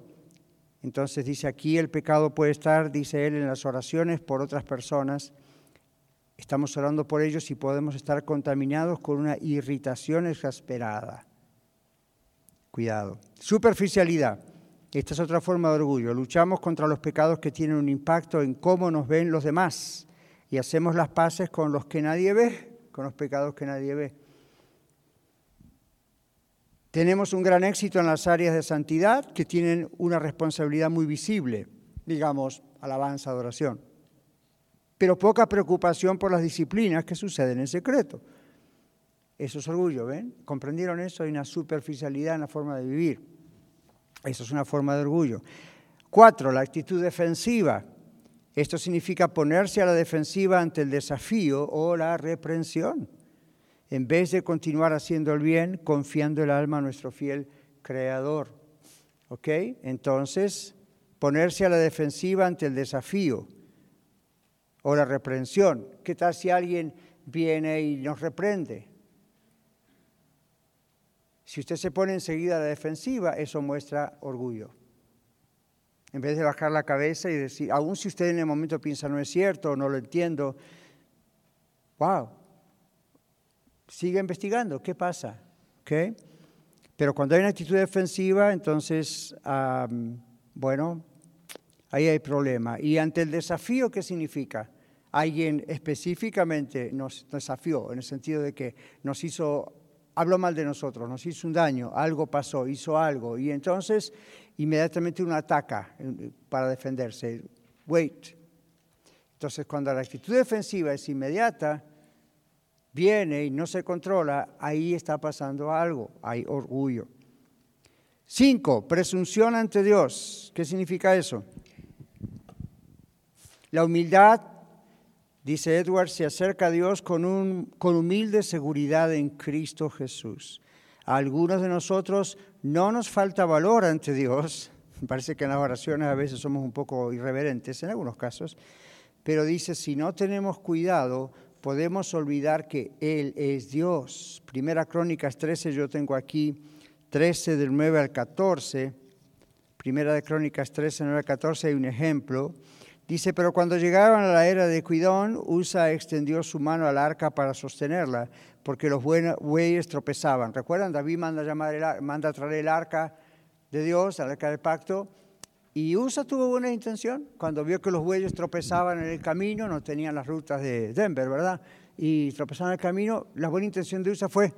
Entonces dice aquí el pecado puede estar, dice él, en las oraciones por otras personas Estamos orando por ellos y podemos estar contaminados con una irritación exasperada. Cuidado. Superficialidad. Esta es otra forma de orgullo. Luchamos contra los pecados que tienen un impacto en cómo nos ven los demás y hacemos las paces con los que nadie ve, con los pecados que nadie ve. Tenemos un gran éxito en las áreas de santidad que tienen una responsabilidad muy visible, digamos, alabanza, adoración pero poca preocupación por las disciplinas que suceden en secreto. Eso es orgullo, ¿ven? ¿Comprendieron eso? Hay una superficialidad en la forma de vivir. Eso es una forma de orgullo. Cuatro, la actitud defensiva. Esto significa ponerse a la defensiva ante el desafío o la reprensión, en vez de continuar haciendo el bien, confiando el alma a nuestro fiel Creador. ¿Ok? Entonces, ponerse a la defensiva ante el desafío o la reprensión. ¿Qué tal si alguien viene y nos reprende? Si usted se pone enseguida a la defensiva, eso muestra orgullo. En vez de bajar la cabeza y decir, aun si usted en el momento piensa no es cierto, no lo entiendo, wow, sigue investigando, ¿qué pasa? ¿Okay? Pero cuando hay una actitud defensiva, entonces, bueno, ahí hay problema. Y ante el desafío, ¿qué significa? Alguien específicamente nos desafió, en el sentido de que nos hizo, habló mal de nosotros, nos hizo un daño, algo pasó, hizo algo, y entonces inmediatamente uno ataca eh, para defenderse. Wait. Entonces, cuando la actitud defensiva es inmediata, viene y no se controla, ahí está pasando algo, hay orgullo. Cinco, presunción ante Dios. ¿Qué significa eso? La humildad, dice Edward, se acerca a Dios con, un, con humilde seguridad en Cristo Jesús. A algunos de nosotros no nos falta valor ante Dios. Parece que en las oraciones a veces somos un poco irreverentes, en algunos casos. Pero dice, si no tenemos cuidado, podemos olvidar que Él es Dios. Primera Crónicas 13, yo tengo aquí 13 del 9 al 14. Primera de Crónicas 13, 9 al 14 hay un ejemplo. Dice, pero cuando llegaron a la era de Cuidón, Usa extendió su mano al arca para sostenerla, porque los bueyes tropezaban. ¿Recuerdan? David manda, llamar manda traer el arca de Dios, el arca del pacto, y Usa tuvo buena intención. Cuando vio que los bueyes tropezaban en el camino, no tenían las rutas de Denver, ¿verdad? Y tropezaban en el camino, la buena intención de Usa fue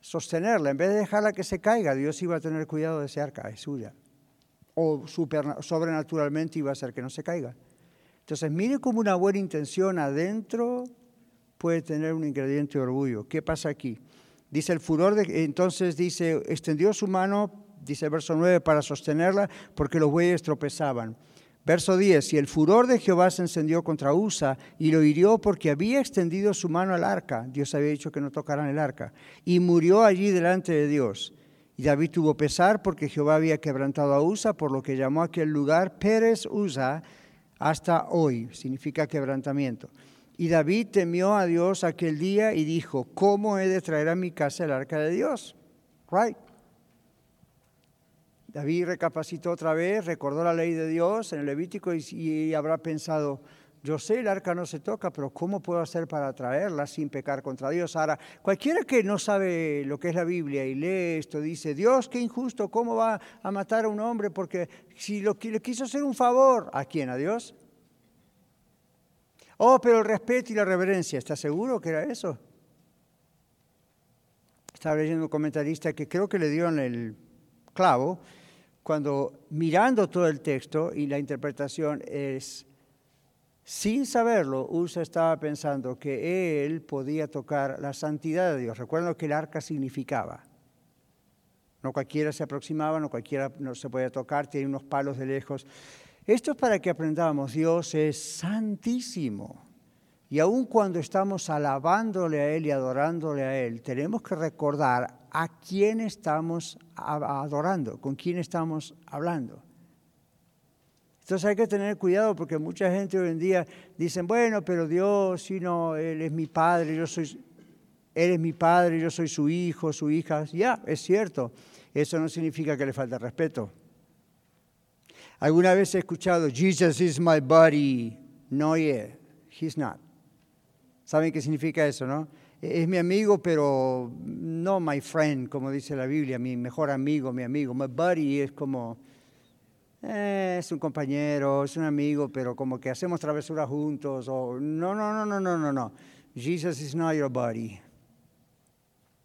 sostenerla. En vez de dejarla que se caiga, Dios iba a tener cuidado de ese arca, es suya o sobrenaturalmente iba a hacer que no se caiga. Entonces, mire cómo una buena intención adentro puede tener un ingrediente de orgullo. ¿Qué pasa aquí? Dice el furor, de, entonces dice, extendió su mano, dice el verso 9, para sostenerla porque los bueyes tropezaban. Verso 10, y el furor de Jehová se encendió contra Usa y lo hirió porque había extendido su mano al arca. Dios había dicho que no tocaran el arca. Y murió allí delante de Dios. Y David tuvo pesar porque Jehová había quebrantado a Usa, por lo que llamó aquel lugar Pérez Usa hasta hoy, significa quebrantamiento. Y David temió a Dios aquel día y dijo, ¿cómo he de traer a mi casa el arca de Dios? Right. David recapacitó otra vez, recordó la ley de Dios en el Levítico y, habrá pensado, yo sé, el arca no se toca, pero ¿cómo puedo hacer para traerla sin pecar contra Dios? Ahora, cualquiera que no sabe lo que es la Biblia y lee esto, dice, Dios, qué injusto, ¿cómo va a matar a un hombre? Porque si lo, le quiso hacer un favor, ¿a quién? ¿A Dios? Oh, pero el respeto y la reverencia, ¿está seguro que era eso? Estaba leyendo un comentarista que creo que le dio en el clavo cuando mirando todo el texto y la interpretación es, sin saberlo, Usa estaba pensando que él podía tocar la santidad de Dios. Recuerden lo que el arca significaba. No cualquiera se aproximaba, no cualquiera no se podía tocar, tiene unos palos de lejos. Esto es para que aprendamos, Dios es santísimo. Y aun cuando estamos alabándole a Él y adorándole a Él, tenemos que recordar a quién estamos adorando, con quién estamos hablando. Entonces hay que tener cuidado porque mucha gente hoy en día dice, bueno, pero Dios, si no, Él es mi padre, yo soy, Él es mi padre, yo soy su hijo, su hija. Ya, es cierto. Eso no significa que le falte respeto. Alguna vez he escuchado, Jesus is my buddy. No, yeah, he's not. ¿Saben qué significa eso, no? Es mi amigo, pero no my friend, como dice la Biblia, mi mejor amigo, mi amigo. My buddy es como, eh, es un compañero, es un amigo, pero como que hacemos travesuras juntos. O, no, no, no, no, no, no, no. Jesus is not your buddy.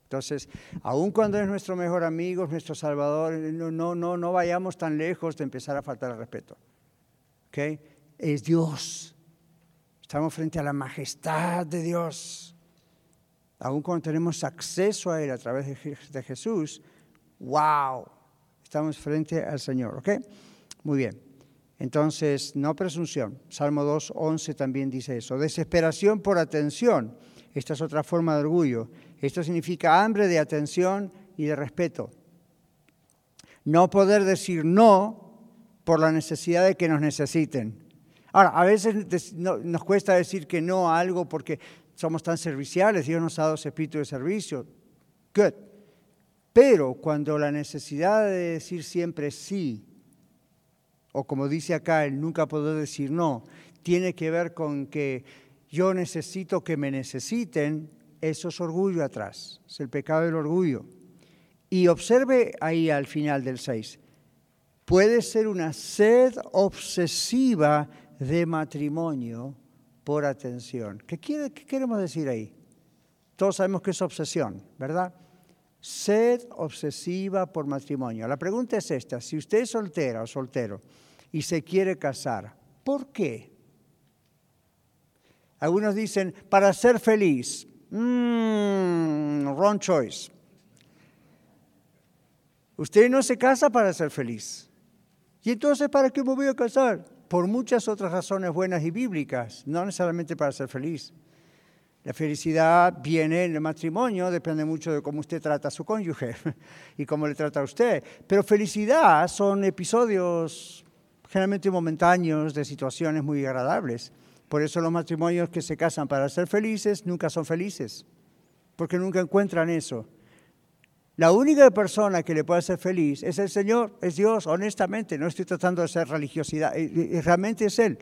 Entonces, aun cuando es nuestro mejor amigo, nuestro salvador, no, no, no, no vayamos tan lejos de empezar a faltar el respeto. ¿Okay? Es Dios. Estamos frente a la majestad de Dios. Aun cuando tenemos acceso a Él a través de Jesús, wow, estamos frente al Señor. ¿Ok? Muy bien. Entonces, no presunción. Salmo 2, 11 también dice eso. Desesperación por atención. Esta es otra forma de orgullo. Esto significa hambre de atención y de respeto. No poder decir no por la necesidad de que nos necesiten. Ahora, a veces nos cuesta decir que no a algo porque somos tan serviciales, Dios nos ha dado ese espíritu de servicio. Good. Pero cuando la necesidad de decir siempre sí, o como dice acá, el nunca poder decir no, tiene que ver con que yo necesito que me necesiten, eso es orgullo atrás, es el pecado del orgullo. Y observe ahí al final del 6, puede ser una sed obsesiva de matrimonio por atención. ¿Qué, quiere, ¿Qué queremos decir ahí? Todos sabemos que es obsesión, ¿verdad? Sed obsesiva por matrimonio. La pregunta es esta, si usted es soltera o soltero y se quiere casar, ¿por qué? Algunos dicen, para ser feliz. Mmm, wrong choice. Usted no se casa para ser feliz. ¿Y entonces para qué me voy a casar? Por muchas otras razones buenas y bíblicas, no necesariamente para ser feliz. La felicidad viene en el matrimonio, depende mucho de cómo usted trata a su cónyuge y cómo le trata a usted. Pero felicidad son episodios generalmente momentáneos de situaciones muy agradables. Por eso los matrimonios que se casan para ser felices nunca son felices, porque nunca encuentran eso. La única persona que le puede hacer feliz es el Señor, es Dios, honestamente, no estoy tratando de hacer religiosidad, realmente es Él.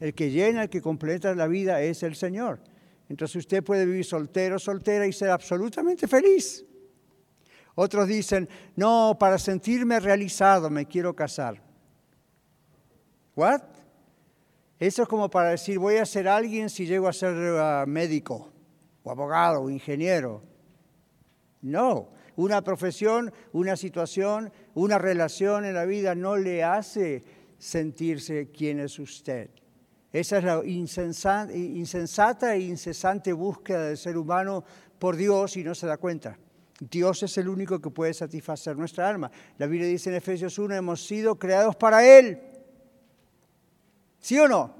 El que llena, el que completa la vida es el Señor. Entonces usted puede vivir soltero, soltera y ser absolutamente feliz. Otros dicen, no, para sentirme realizado me quiero casar. ¿What? Eso es como para decir, voy a ser alguien si llego a ser uh, médico, o abogado, o ingeniero. No, una profesión, una situación, una relación en la vida no le hace sentirse quién es usted. Esa es la insensata e incesante búsqueda del ser humano por Dios y no se da cuenta. Dios es el único que puede satisfacer nuestra alma. La Biblia dice en Efesios 1, hemos sido creados para Él. ¿Sí o no?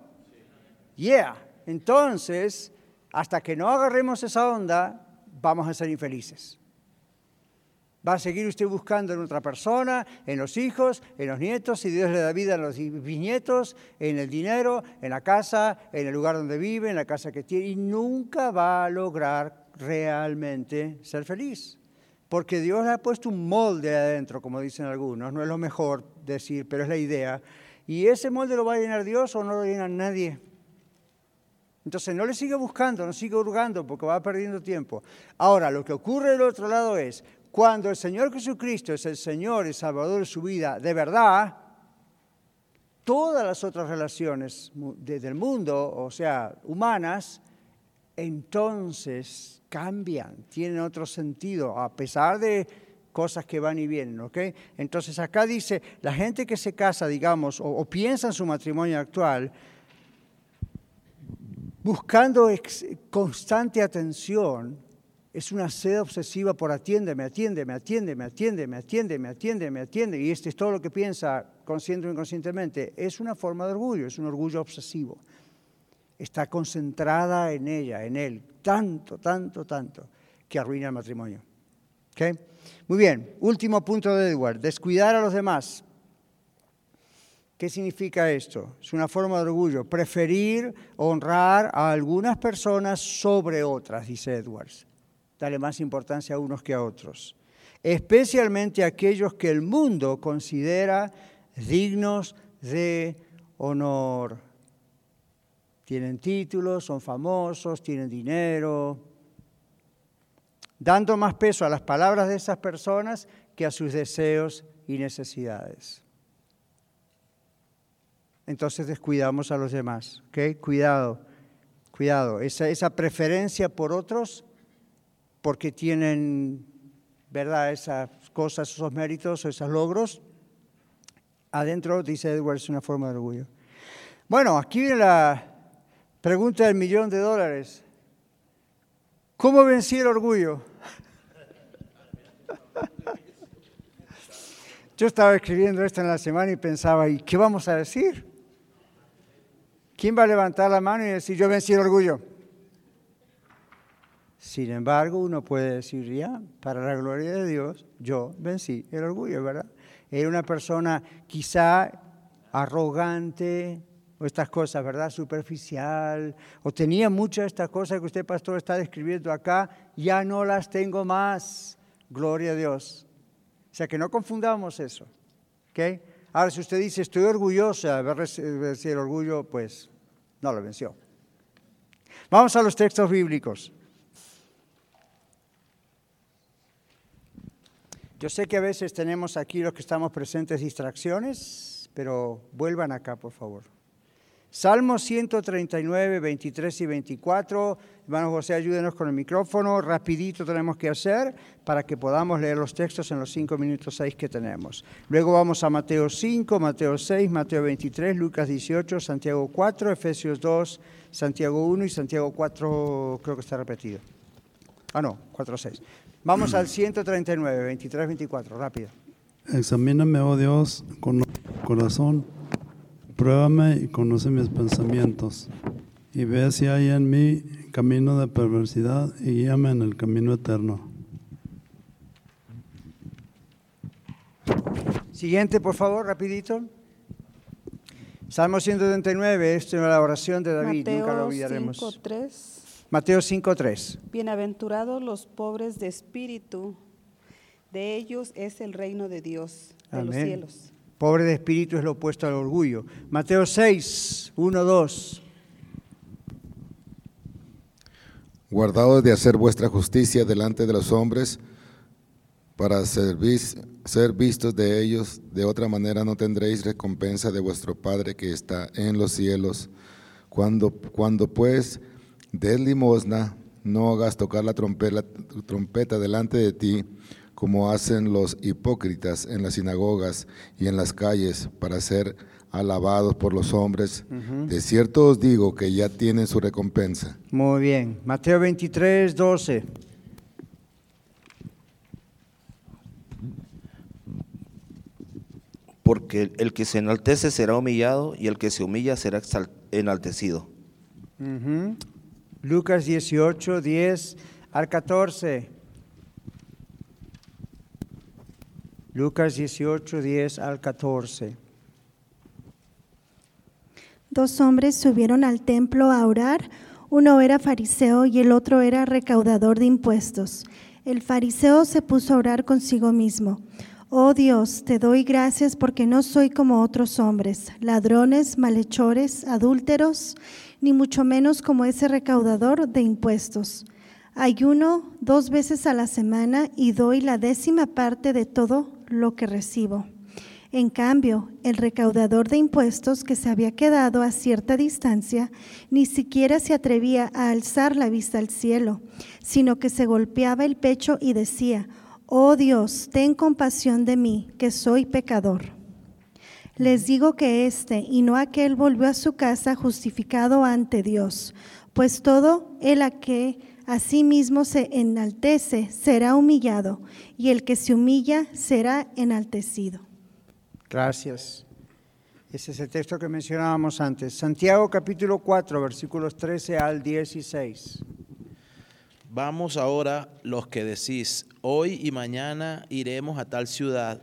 Yeah. Entonces, hasta que no agarremos esa onda, vamos a ser infelices. Va a seguir usted buscando en otra persona, en los hijos, en los nietos, si Dios le da vida a los bisnietos, en el dinero, en la casa, en el lugar donde vive, en la casa que tiene, y nunca va a lograr realmente ser feliz. porque Dios ha puesto un molde adentro, como dicen algunos, no es lo mejor decir, pero es la idea, y ese molde lo va a llenar Dios o no lo llena nadie. Entonces no le sigue buscando, no sigue hurgando porque va perdiendo tiempo. Ahora, lo que ocurre del otro lado es, cuando el Señor Jesucristo es el Señor y Salvador de su vida, de verdad, todas las otras relaciones del mundo, o sea, humanas, entonces cambian, tienen otro sentido, a pesar de cosas que van y vienen, ¿ok? Entonces acá dice, la gente que se casa, digamos, o, piensa en su matrimonio actual, buscando constante atención, es una sed obsesiva por atiéndeme, atiéndeme, atiéndeme, atiéndeme, atiéndeme, atiéndeme, atiéndeme, y este es todo lo que piensa consciente o inconscientemente, es una forma de orgullo, es un orgullo obsesivo está concentrada en ella, en él, tanto, tanto, tanto, que arruina el matrimonio. Muy bien, último punto de Edward, descuidar a los demás. ¿Qué significa esto? Es una forma de orgullo, preferir honrar a algunas personas sobre otras, dice Edwards. Dale más importancia a unos que a otros, especialmente a aquellos que el mundo considera dignos de honor tienen títulos, son famosos, tienen dinero, dando más peso a las palabras de esas personas que a sus deseos y necesidades. Entonces descuidamos a los demás, ¿ok? Cuidado, cuidado. Esa, esa preferencia por otros, porque tienen, ¿verdad?, esas cosas, esos méritos, esos logros, adentro, dice Edwards, es una forma de orgullo. Bueno, aquí viene la, Pregunta del millón de dólares. ¿Cómo vencí el orgullo? Yo estaba escribiendo esto en la semana y pensaba, ¿y qué vamos a decir? ¿Quién va a levantar la mano y decir, yo vencí el orgullo? Sin embargo, uno puede decir, ya, para la gloria de Dios, yo vencí el orgullo, ¿verdad? Era una persona quizá arrogante, o estas cosas, ¿verdad? Superficial, o tenía muchas de estas cosas que usted, pastor, está describiendo acá, ya no las tengo más. Gloria a Dios. O sea, que no confundamos eso. ¿ok? Ahora, si usted dice, estoy orgullosa vencido el orgullo, pues no lo venció. Vamos a los textos bíblicos. Yo sé que a veces tenemos aquí los que estamos presentes distracciones, pero vuelvan acá, por favor. Salmo 139, 23 y 24. Hermano José, ayúdenos con el micrófono. Rapidito tenemos que hacer para que podamos leer los textos en los 5 minutos 6 que tenemos. Luego vamos a Mateo 5, Mateo 6, Mateo 23, Lucas 18, Santiago 4, Efesios 2, Santiago 1 y Santiago 4, creo que está repetido. Ah, no, 4, 6. Vamos al 139, 23, 24, rápido. Examíname, oh Dios, con corazón Pruébame y conoce mis pensamientos, y ve si hay en mí camino de perversidad y guíame en el camino eterno. Siguiente, por favor, rapidito. Salmo 139, esto es la oración de David, Mateo nunca lo olvidaremos. 5.3. Mateo 5.3. Bienaventurados los pobres de espíritu, de ellos es el reino de Dios, de los cielos. Pobre de espíritu es lo opuesto al orgullo. Mateo 6, 1, 2. Guardaos de hacer vuestra justicia delante de los hombres para ser vistos de ellos. De otra manera no tendréis recompensa de vuestro Padre que está en los cielos. Cuando, cuando pues des limosna, no hagas tocar la trompeta, trompeta delante de ti como hacen los hipócritas en las sinagogas y en las calles para ser alabados por los hombres. De cierto os digo que ya tienen su recompensa. Muy bien. Mateo 23, 12. Porque el que se enaltece será humillado y el que se humilla será enaltecido. Lucas 18, 10 al 14. Lucas 18, 10 al 14. Dos hombres subieron al templo a orar. Uno era fariseo y el otro era recaudador de impuestos. El fariseo se puso a orar consigo mismo. Oh Dios, te doy gracias porque no soy como otros hombres, ladrones, malhechores, adúlteros, ni mucho menos como ese recaudador de impuestos. Ayuno dos veces a la semana y doy la décima parte de todo lo que recibo. En cambio, el recaudador de impuestos que se había quedado a cierta distancia ni siquiera se atrevía a alzar la vista al cielo, sino que se golpeaba el pecho y decía, Oh Dios, ten compasión de mí, que soy pecador. Les digo que éste y no aquel volvió a su casa justificado ante Dios, pues todo el a que a sí mismo se enaltece será humillado, y el que se humilla será enaltecido. Gracias. Ese es el texto que mencionábamos antes. Santiago capítulo 4, versículos 13 al 16. Vamos ahora los que decís, hoy y mañana iremos a tal ciudad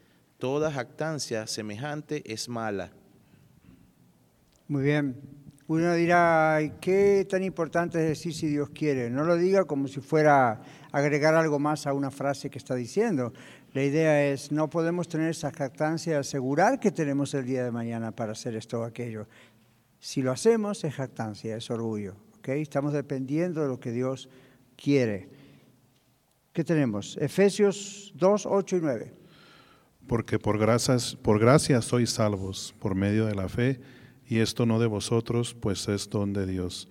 Toda jactancia semejante es mala. Muy bien. Uno dirá, ¿qué tan importante es decir si Dios quiere? No lo diga como si fuera agregar algo más a una frase que está diciendo. La idea es, no podemos tener esa jactancia de asegurar que tenemos el día de mañana para hacer esto o aquello. Si lo hacemos es jactancia, es orgullo. ¿okay? Estamos dependiendo de lo que Dios quiere. ¿Qué tenemos? Efesios 2, 8 y 9. Porque por, gracias, por gracia sois salvos por medio de la fe, y esto no de vosotros, pues es don de Dios,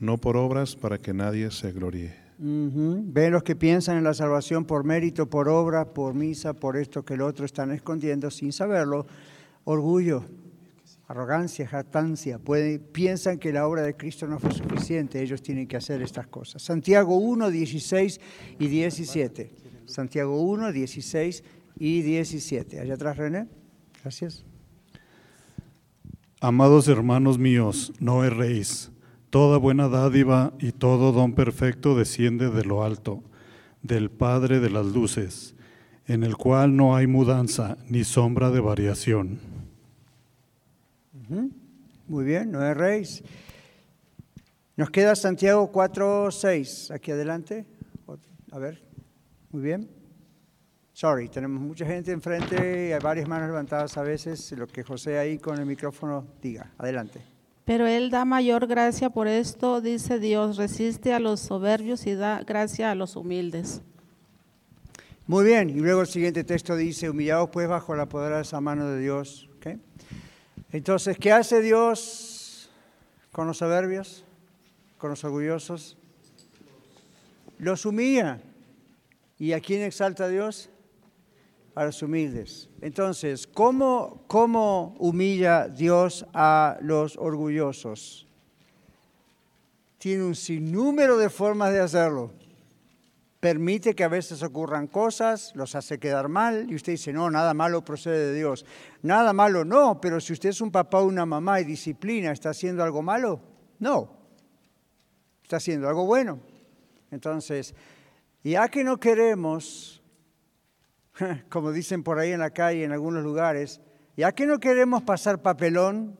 no por obras para que nadie se gloríe. Ven los que piensan en la salvación por mérito, por obra, por misa, por esto que el otro están escondiendo sin saberlo. Orgullo, arrogancia, jactancia, piensan que la obra de Cristo no fue suficiente, ellos tienen que hacer estas cosas. Santiago 1, 16 y 17. Santiago 1, 16 y 17. Allá atrás, René. Gracias. Amados hermanos míos, no erréis. Toda buena dádiva y todo don perfecto desciende de lo alto, del Padre de las luces, en el cual no hay mudanza ni sombra de variación muy bien, no erréis. Nos queda Santiago 4, 6. Aquí adelante. A ver, muy bien. Sorry, tenemos mucha gente enfrente y hay varias manos levantadas a veces. Lo que José ahí con el micrófono diga. Adelante. Pero Él da mayor gracia por esto, dice Dios, resiste a los soberbios y da gracia a los humildes. Muy bien, y luego el siguiente texto dice, humillados pues bajo la poderosa mano de Dios. ¿Okay? Entonces, ¿qué hace Dios con los soberbios, con los orgullosos? Los humilla. ¿Y a quién exalta Dios? A los humildes. Entonces, ¿cómo, ¿cómo humilla Dios a los orgullosos? Tiene un sinnúmero de formas de hacerlo permite que a veces ocurran cosas, los hace quedar mal y usted dice, no, nada malo procede de Dios. Nada malo no, pero si usted es un papá o una mamá y disciplina, ¿está haciendo algo malo? No, está haciendo algo bueno. Entonces, ya que no queremos, como dicen por ahí en la calle, en algunos lugares, ya que no queremos pasar papelón,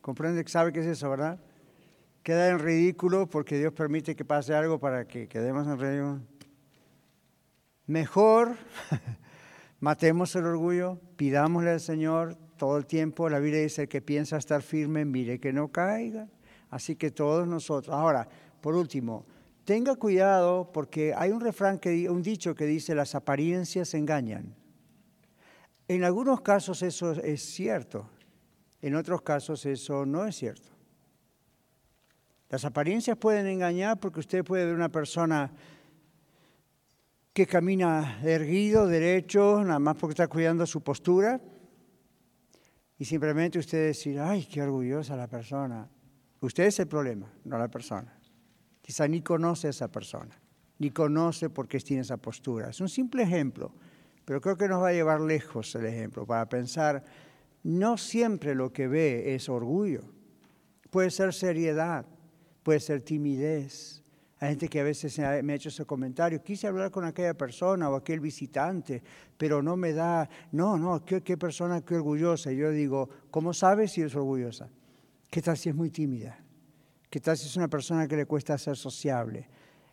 comprende que sabe qué es eso, ¿verdad? Queda en ridículo porque Dios permite que pase algo para que quedemos en ridículo Mejor matemos el orgullo, pidámosle al Señor todo el tiempo. La Biblia dice que piensa estar firme, mire que no caiga. Así que todos nosotros. Ahora, por último, tenga cuidado porque hay un refrán, que, un dicho que dice las apariencias engañan. En algunos casos eso es cierto, en otros casos eso no es cierto. Las apariencias pueden engañar porque usted puede ver una persona que camina erguido, derecho, nada más porque está cuidando su postura. Y simplemente usted decir, ay, qué orgullosa la persona. Usted es el problema, no la persona. Quizá ni conoce a esa persona, ni conoce por qué tiene esa postura. Es un simple ejemplo. pero creo que nos va a llevar lejos el ejemplo para pensar, no siempre lo que ve es orgullo, puede ser seriedad, puede ser timidez. Hay gente que a veces me ha hecho ese comentario, quise hablar con aquella persona o aquel visitante, pero no me da, no, no, qué, qué persona, qué orgullosa. Y yo digo, ¿cómo sabes si es orgullosa? ¿Qué tal si es muy tímida? ¿Qué tal si es una persona que le cuesta ser sociable?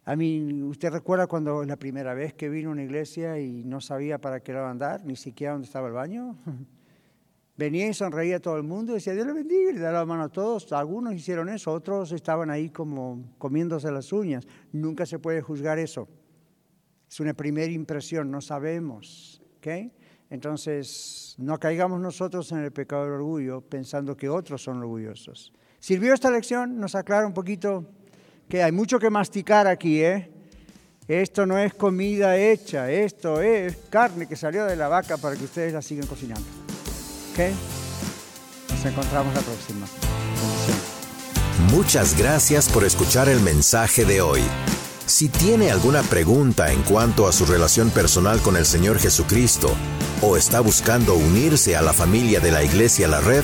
A mí, ¿usted recuerda cuando la primera vez que vino a una iglesia y no sabía para qué lado andar, ni siquiera dónde estaba el baño? Venía y sonreía a todo el mundo y decía, Dios le bendiga, y le daba la mano a todos. Algunos hicieron eso, otros estaban ahí como comiéndose las uñas. Nunca se puede juzgar eso. Es una primera impresión, no sabemos. ¿okay? Entonces, no caigamos nosotros en el pecado del orgullo pensando que otros son orgullosos. ¿Sirvió esta lección? ¿Nos aclara un poquito que hay mucho que masticar aquí, ¿eh? Esto no es comida hecha, esto es carne que salió de la vaca para que ustedes la sigan cocinando. ¿Ok? Nos encontramos la próxima. Muchas gracias por escuchar el mensaje de hoy. Si tiene alguna pregunta en cuanto a su relación personal con el Señor Jesucristo o está buscando unirse a la familia de la Iglesia La Red,